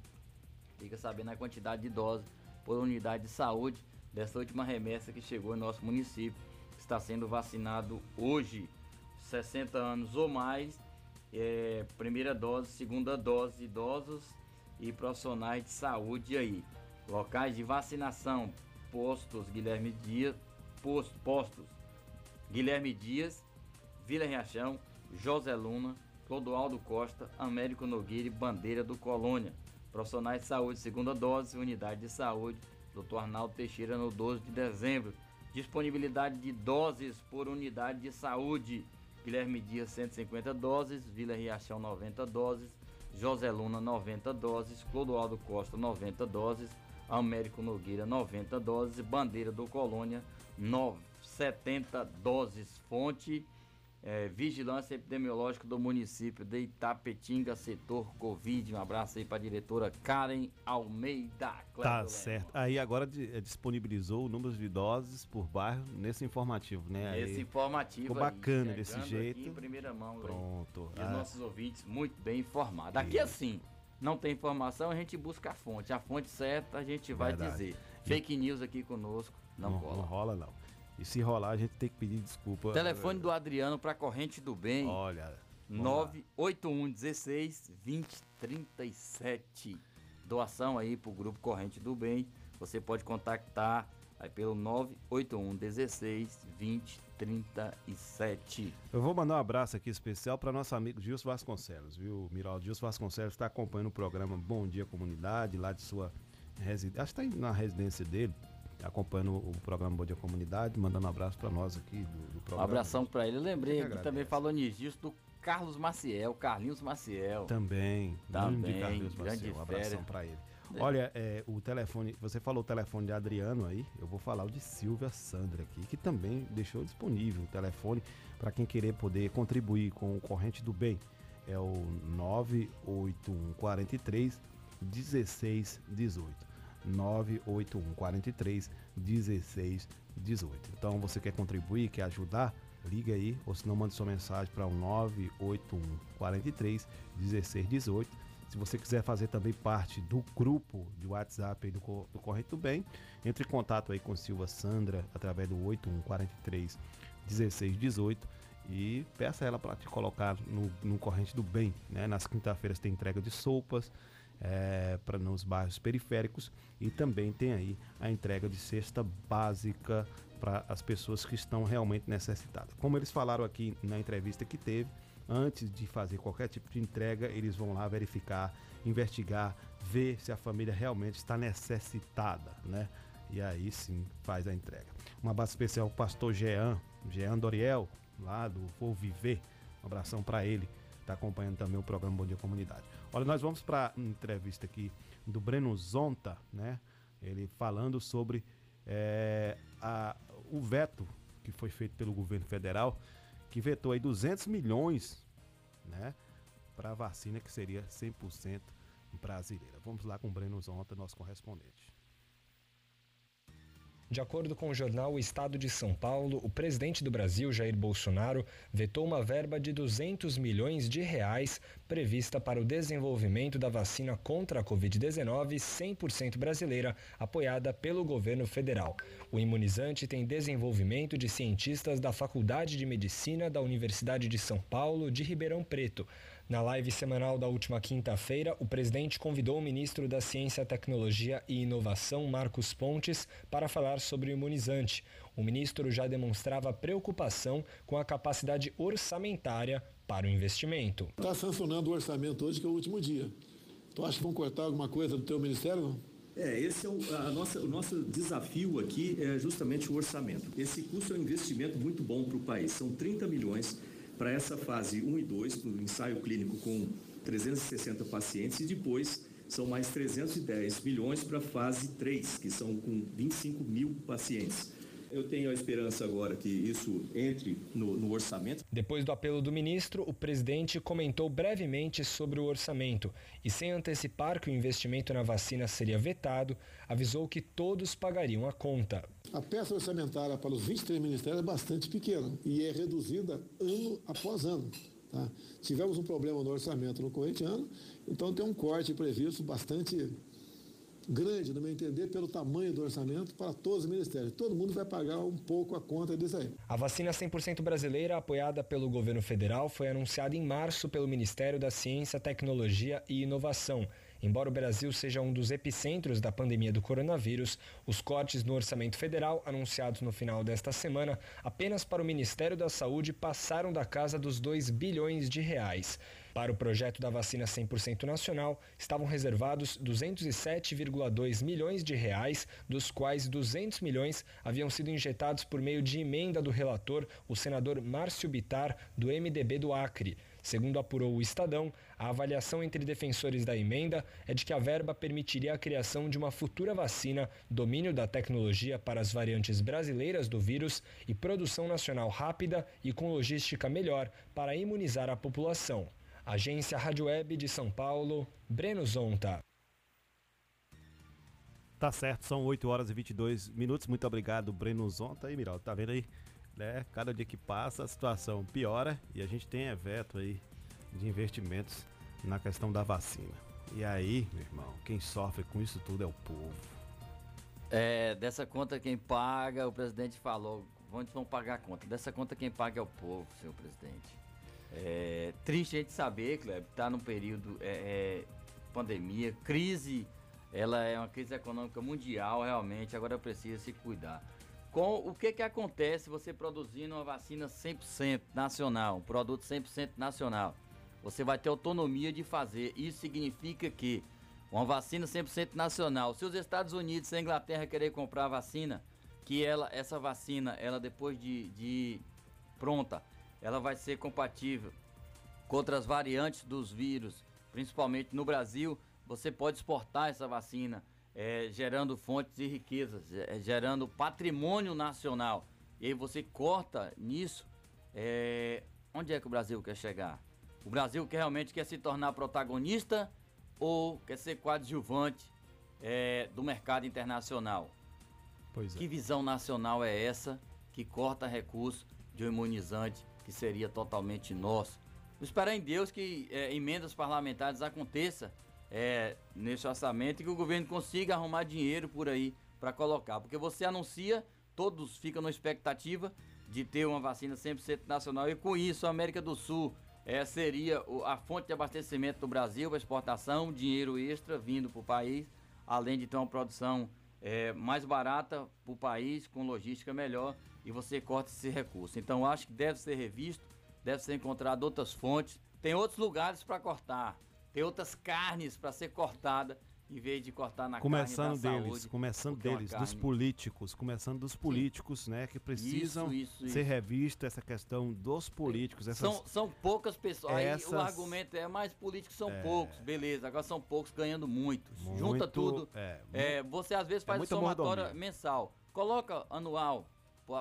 fica sabendo a quantidade de doses por unidade de saúde dessa última remessa que chegou em nosso município está sendo vacinado hoje, 60 anos ou mais, é, primeira dose, segunda dose, idosos e profissionais de saúde aí. Locais de vacinação, postos Guilherme Dias, posto, postos Guilherme Dias, Vila Riachão, José Luna, Clodoaldo Costa, Américo Nogueira e Bandeira do Colônia. Profissionais de saúde, segunda dose, unidade de saúde, Dr. Arnaldo Teixeira no 12 de dezembro. Disponibilidade de doses por unidade de saúde. Guilherme Dias 150 doses, Vila Riachão 90 doses, José Luna 90 doses, Clodoaldo Costa 90 doses, Américo Nogueira 90 doses, Bandeira do Colônia 9, 70 doses. Fonte é, Vigilância Epidemiológica do município de Itapetinga, setor Covid. Um abraço aí para a diretora Karen Almeida. Tá Cleber certo. Aí agora eh, disponibilizou o número de doses por bairro nesse informativo, né? Aí Esse informativo Ficou aí, bacana desse jeito. em primeira mão. aí. Pronto. E os Ah, nossos ouvintes muito bem informados. Aqui assim, não tem informação, a gente busca a fonte. A fonte certa a gente vai Verdade. dizer. Fake news aqui conosco, não, não, rola. não rola, não. E se rolar, a gente tem que pedir desculpa. Telefone do Adriano para Corrente do Bem. Olha. vamos lá. 981 16 20 37. Doação aí pro grupo Corrente do Bem. Você pode contactar aí pelo 981 16 20 37. Eu vou mandar um abraço aqui especial para nosso amigo Gilson Vasconcelos, viu? Miraldo Gilson Vasconcelos está acompanhando o programa Bom Dia Comunidade, lá de sua residência. Acho que está na residência dele, acompanhando o programa Bom Dia Comunidade, mandando um abraço para nós aqui do, do Um programa. abração para ele. Eu lembrei Que também falou nisso do Carlos Maciel, Carlinhos Maciel. Também, Também, grande Carlinhos grande Maciel, um abração para ele. É. Olha, é, o telefone, você falou o telefone de Adriano aí, eu vou falar o de Silvia Sandra aqui, que também deixou disponível o telefone para quem querer poder contribuir com o Corrente do Bem. É o 98143 1618. 98143 1618. Então você quer contribuir, quer ajudar, liga aí, ou se não mande sua mensagem para o 98143 1618. Se você quiser fazer também parte do grupo de WhatsApp do, do Corrente do Bem, entre em contato aí com Silva Sandra através do 8143 1618 e peça ela para te colocar no, no Corrente do Bem. Né? Nas quinta-feiras tem entrega de sopas é, para nos bairros periféricos e também tem aí a entrega de cesta básica para as pessoas que estão realmente necessitadas. Como eles falaram aqui na entrevista que teve, antes de fazer qualquer tipo de entrega, eles vão lá verificar, investigar, ver se a família realmente está necessitada, né? E aí sim faz a entrega. Um abraço especial ao pastor Jean, Jean Doriel, lá do Vou Viver. Um abração para ele, está acompanhando também o programa Bom Dia Comunidade. Olha, nós vamos para entrevista aqui do Breno Zonta, né? Ele falando sobre é, a- o veto que foi feito pelo governo federal, que vetou aí 200 milhões, né? Para a vacina que seria 100% brasileira. Vamos lá com o Breno Zonta, nosso correspondente. De acordo com o jornal O Estado de São Paulo, o presidente do Brasil, Jair Bolsonaro, vetou uma verba de 200 milhões de reais prevista para o desenvolvimento da vacina contra a Covid-19 100% brasileira, apoiada pelo governo federal. O imunizante tem desenvolvimento de cientistas da Faculdade de Medicina da Universidade de São Paulo de Ribeirão Preto. Na live semanal da última quinta-feira, o presidente convidou o ministro da Ciência, Tecnologia e Inovação, Marcos Pontes, para falar sobre o imunizante. O ministro já demonstrava preocupação com a capacidade orçamentária para o investimento. Está sancionando o orçamento hoje, que é o último dia. Tu acha que vão cortar alguma coisa do teu ministério? Não? É, esse é o, a nossa, o nosso desafio aqui é justamente o orçamento. Esse custo é um investimento muito bom para o país. São 30 milhões para essa fase 1 e 2, para o ensaio clínico com 360 pacientes, e depois são mais 310 milhões para a fase 3, que são com 25 mil pacientes. Eu tenho a esperança agora que isso entre no, no orçamento. Depois do apelo do ministro, o presidente comentou brevemente sobre o orçamento e, sem antecipar que o investimento na vacina seria vetado, avisou que todos pagariam a conta. A peça orçamentária para os 23 ministérios é bastante pequena e é reduzida ano após ano. tá? Tivemos um problema no orçamento no corrente ano, então tem um corte previsto bastante grande, no meu entender, pelo tamanho do orçamento para todos os ministérios. Todo mundo vai pagar um pouco a conta disso aí. A vacina 100% brasileira, apoiada pelo governo federal, foi anunciada em março pelo Ministério da Ciência, Tecnologia e Inovação. Embora o Brasil seja um dos epicentros da pandemia do coronavírus, os cortes no orçamento federal, anunciados no final desta semana, apenas para o Ministério da Saúde passaram da casa dos 2 bilhões de reais. Para o projeto da vacina 100% nacional, estavam reservados 207,2 milhões de reais, dos quais 200 milhões haviam sido injetados por meio de emenda do relator, o senador Márcio Bitar, do MDB do Acre. Segundo apurou o Estadão, a avaliação entre defensores da emenda é de que a verba permitiria a criação de uma futura vacina, domínio da tecnologia para as variantes brasileiras do vírus e produção nacional rápida e com logística melhor para imunizar a população. Agência Rádio Web de São Paulo, Breno Zonta. Tá certo, são 8 horas e 22 minutos. Muito obrigado, Breno Zonta. Aí, Miraldo, tá vendo aí? Né? Cada dia que passa a situação piora e a gente tem evento aí de investimentos na questão da vacina. E aí, meu irmão, quem sofre com isso tudo é o povo. É, dessa conta quem paga, o presidente falou, onde vão pagar a conta? Dessa conta quem paga é o povo, senhor presidente. É triste a gente saber, Kleber, tá num período é, é, pandemia, crise, ela é uma crise econômica mundial realmente, agora precisa se cuidar. Com o que que acontece você produzindo uma vacina 100% nacional, um produto 100% nacional? Você vai ter autonomia de fazer. Isso significa que uma vacina 100% nacional, se os Estados Unidos e a Inglaterra querer comprar a vacina, que ela, essa vacina, ela depois de, de pronta, ela vai ser compatível com outras variantes dos vírus, principalmente no Brasil, você pode exportar essa vacina, é, gerando fontes de riquezas, é, gerando patrimônio nacional. E aí você corta nisso, é, onde é que o Brasil quer chegar? O Brasil que realmente quer se tornar protagonista ou quer ser coadjuvante é, do mercado internacional? Pois é. Que visão nacional é essa que corta recursos de um imunizante que seria totalmente nosso? Vou esperar em Deus que é, emendas parlamentares aconteça é, nesse orçamento e que o governo consiga arrumar dinheiro por aí para colocar. Porque você anuncia, todos ficam na expectativa de ter uma vacina 100% nacional e com isso a América do Sul é, seria a fonte de abastecimento do Brasil para exportação, dinheiro extra vindo para o país, além de ter uma produção é, mais barata para o país, com logística melhor, e você corta esse recurso. Então, acho que deve ser revisto, deve ser encontrado outras fontes. Tem outros lugares para cortar, tem outras carnes para ser cortada, em vez de cortar na Começando carne deles, saúde, começando é deles, dos políticos, começando dos políticos, né, que precisam Isso, isso, ser isso. revisto essa questão dos políticos, essas São, são poucas pessoas. Aí essas- o argumento é, mais políticos são É. poucos, beleza. Agora são poucos ganhando muito. Junta tudo. é, É, você às vezes é faz muita somatória mensal. Coloca anual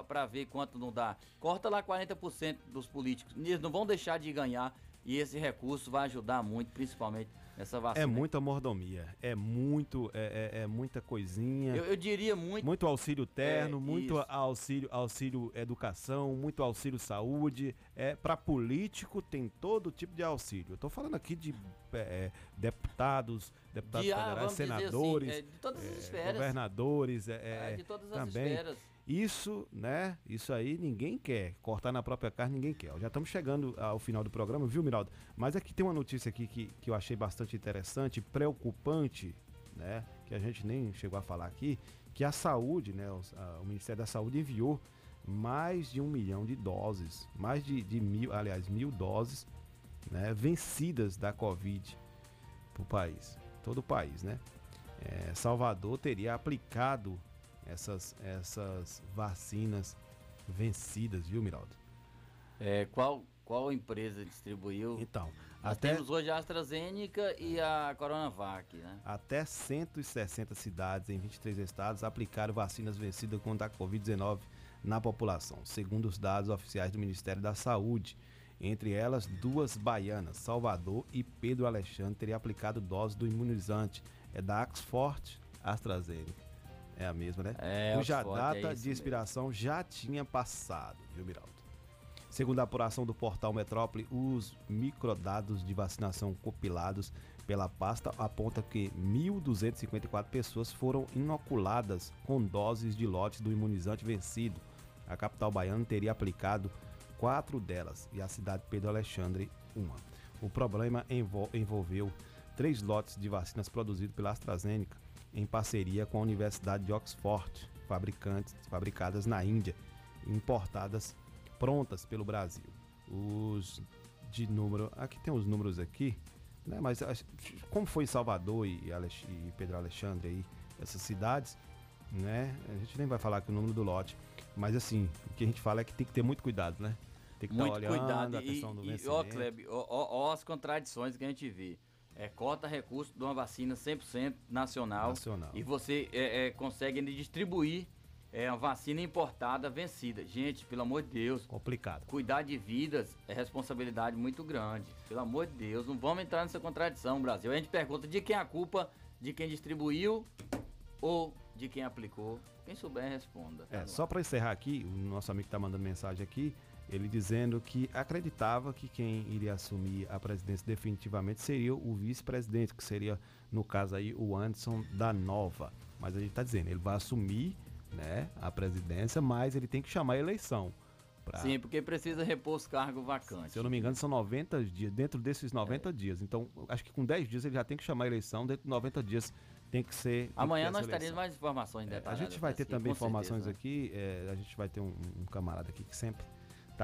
pra ver quanto não dá. Corta lá 40% dos políticos. Eles não vão deixar de ganhar e esse recurso vai ajudar muito, principalmente nessa vacina. é muita mordomia, é muito, é, é- é muita coisinha. Eu, eu diria muito. Muito auxílio terno, É, muito isso. auxílio, auxílio educação, muito auxílio saúde. É para político tem todo tipo de auxílio. Eu tô falando aqui de é, é, deputados, deputados De, ah, federais, assim, senadores, é, de todas as esferas. governadores, é, É, de todas as também. esferas. Isso, né? Isso aí ninguém quer. Cortar na própria carne ninguém quer. Já estamos chegando ao final do programa, viu, Miraldo? Mas aqui tem uma notícia aqui que, que eu achei bastante interessante, preocupante, né? Que a gente nem chegou a falar aqui, que a saúde, né? os- a- o Ministério da Saúde enviou mais de um milhão de doses, mais de, de mil, aliás, mil doses, né? Vencidas da Covid para o país, todo o país, né? É, Salvador teria aplicado essas, essas vacinas vencidas, viu, Miraldo? É, qual, qual empresa distribuiu? Então, Nós até- temos hoje a AstraZeneca e a Coronavac, né? Até 160 cidades em 23 estados aplicaram vacinas vencidas contra a Covid-19 na população, segundo os dados oficiais do Ministério da Saúde. Entre elas, duas baianas, Salvador e Pedro Alexandre, teriam aplicado dose do imunizante. É da Oxford AstraZeneca. É a mesma, né? É, Cuja é data isso de expiração já tinha passado, viu, Miraldo? Segundo a apuração do portal Metrópole, os microdados de vacinação compilados pela pasta aponta que 1.254 pessoas foram inoculadas com doses de lotes do imunizante vencido. A capital baiana teria aplicado quatro delas e a cidade de Pedro Alexandre uma. O problema envol- envolveu três lotes de vacinas produzidos pela AstraZeneca em parceria com a Universidade de Oxford, fabricantes, fabricadas na Índia e importadas prontas pelo Brasil. Os de número, aqui tem os números aqui, né? Mas como foi Salvador e, Alex- e Pedro Alexandre aí, essas cidades, né? A gente nem vai falar aqui o número do lote, mas assim, o que a gente fala é que tem que ter muito cuidado, né? Tem que estar Muito olhando cuidado. a E, questão do e ó, vencimento. Kleber, ó, ó, ó as contradições que a gente vê. É, cota recurso de uma vacina 100% nacional, Nacional. e você é, é, consegue distribuir é, uma vacina importada vencida. Gente, pelo amor de Deus. Complicado. Cuidar de vidas é responsabilidade muito grande. Pelo amor de Deus, não vamos entrar nessa contradição, Brasil. A gente pergunta de quem é a culpa, de quem distribuiu ou de quem aplicou. Quem souber, responda. É, só para encerrar aqui, o nosso amigo está mandando mensagem aqui, ele dizendo que acreditava que quem iria assumir a presidência definitivamente seria o vice-presidente, que seria, no caso aí, o Anderson da Nova. Mas a gente está dizendo, ele vai assumir né, a presidência, mas ele tem que chamar a eleição. pra- Sim, porque precisa repor os cargos vacantes. se eu não me engano, são 90 dias, dentro desses 90 dias. Então, acho que com 10 dias ele já tem que chamar a eleição, dentro de 90 dias tem que ser. tem Amanhã nós teremos mais informações É, a detalhadas. gente vai ter também informações certeza. aqui. é, a gente vai ter um, um camarada aqui que sempre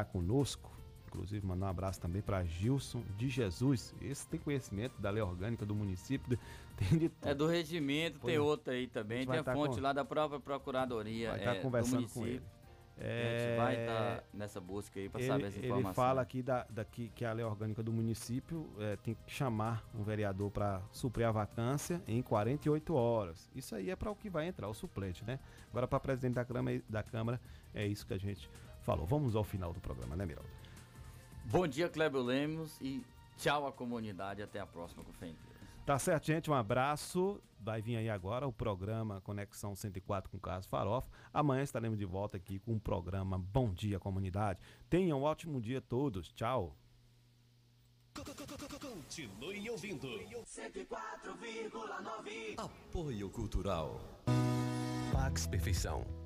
está conosco. Inclusive, mandar um abraço também para Gilson de Jesus. Esse tem conhecimento da lei orgânica do município. Tem de tudo. É do regimento, Pois tem é. outra aí A também. gente Tem vai a tá fonte com- lá da própria Procuradoria Vai estar é, conversando do com município. ele. A gente vai É, estar nessa busca aí para ele, saber essa ele informação. fala aqui da, daqui que a lei orgânica do município é, tem que chamar um vereador para suprir a vacância em 48 horas. Isso aí é para o que vai entrar, o suplente, né? Agora, para presidente da Câmara, da Câmara, é isso que a gente falou. Vamos ao final do programa, né, Miraldo? Bom dia, Kleber Lemos, e tchau à comunidade. Até a próxima com fé em Deus. Tá certo, gente. Um abraço. Vai vir aí agora o programa Conexão 104 com Carlos Farofa. Amanhã estaremos de volta aqui com o programa Bom Dia Comunidade. Tenham um ótimo dia todos. Tchau. Continue ouvindo. 104,9. Apoio Cultural. Pax Perfeição.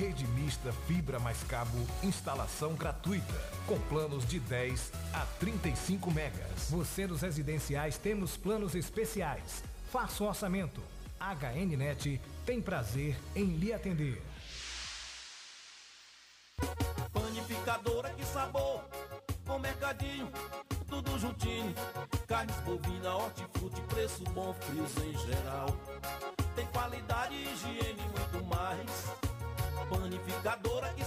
Rede mista fibra mais cabo, instalação gratuita, com planos de 10 a 35 megas. Você dos residenciais temos planos especiais. Faça o orçamento. HNnet tem prazer em lhe atender. Panificadora, que sabor! Com mercadinho, tudo juntinho. Carnes bovina, hortifruti, preço bom, frios em geral. Tem qualidade, higiene e muito mais. Panificadora,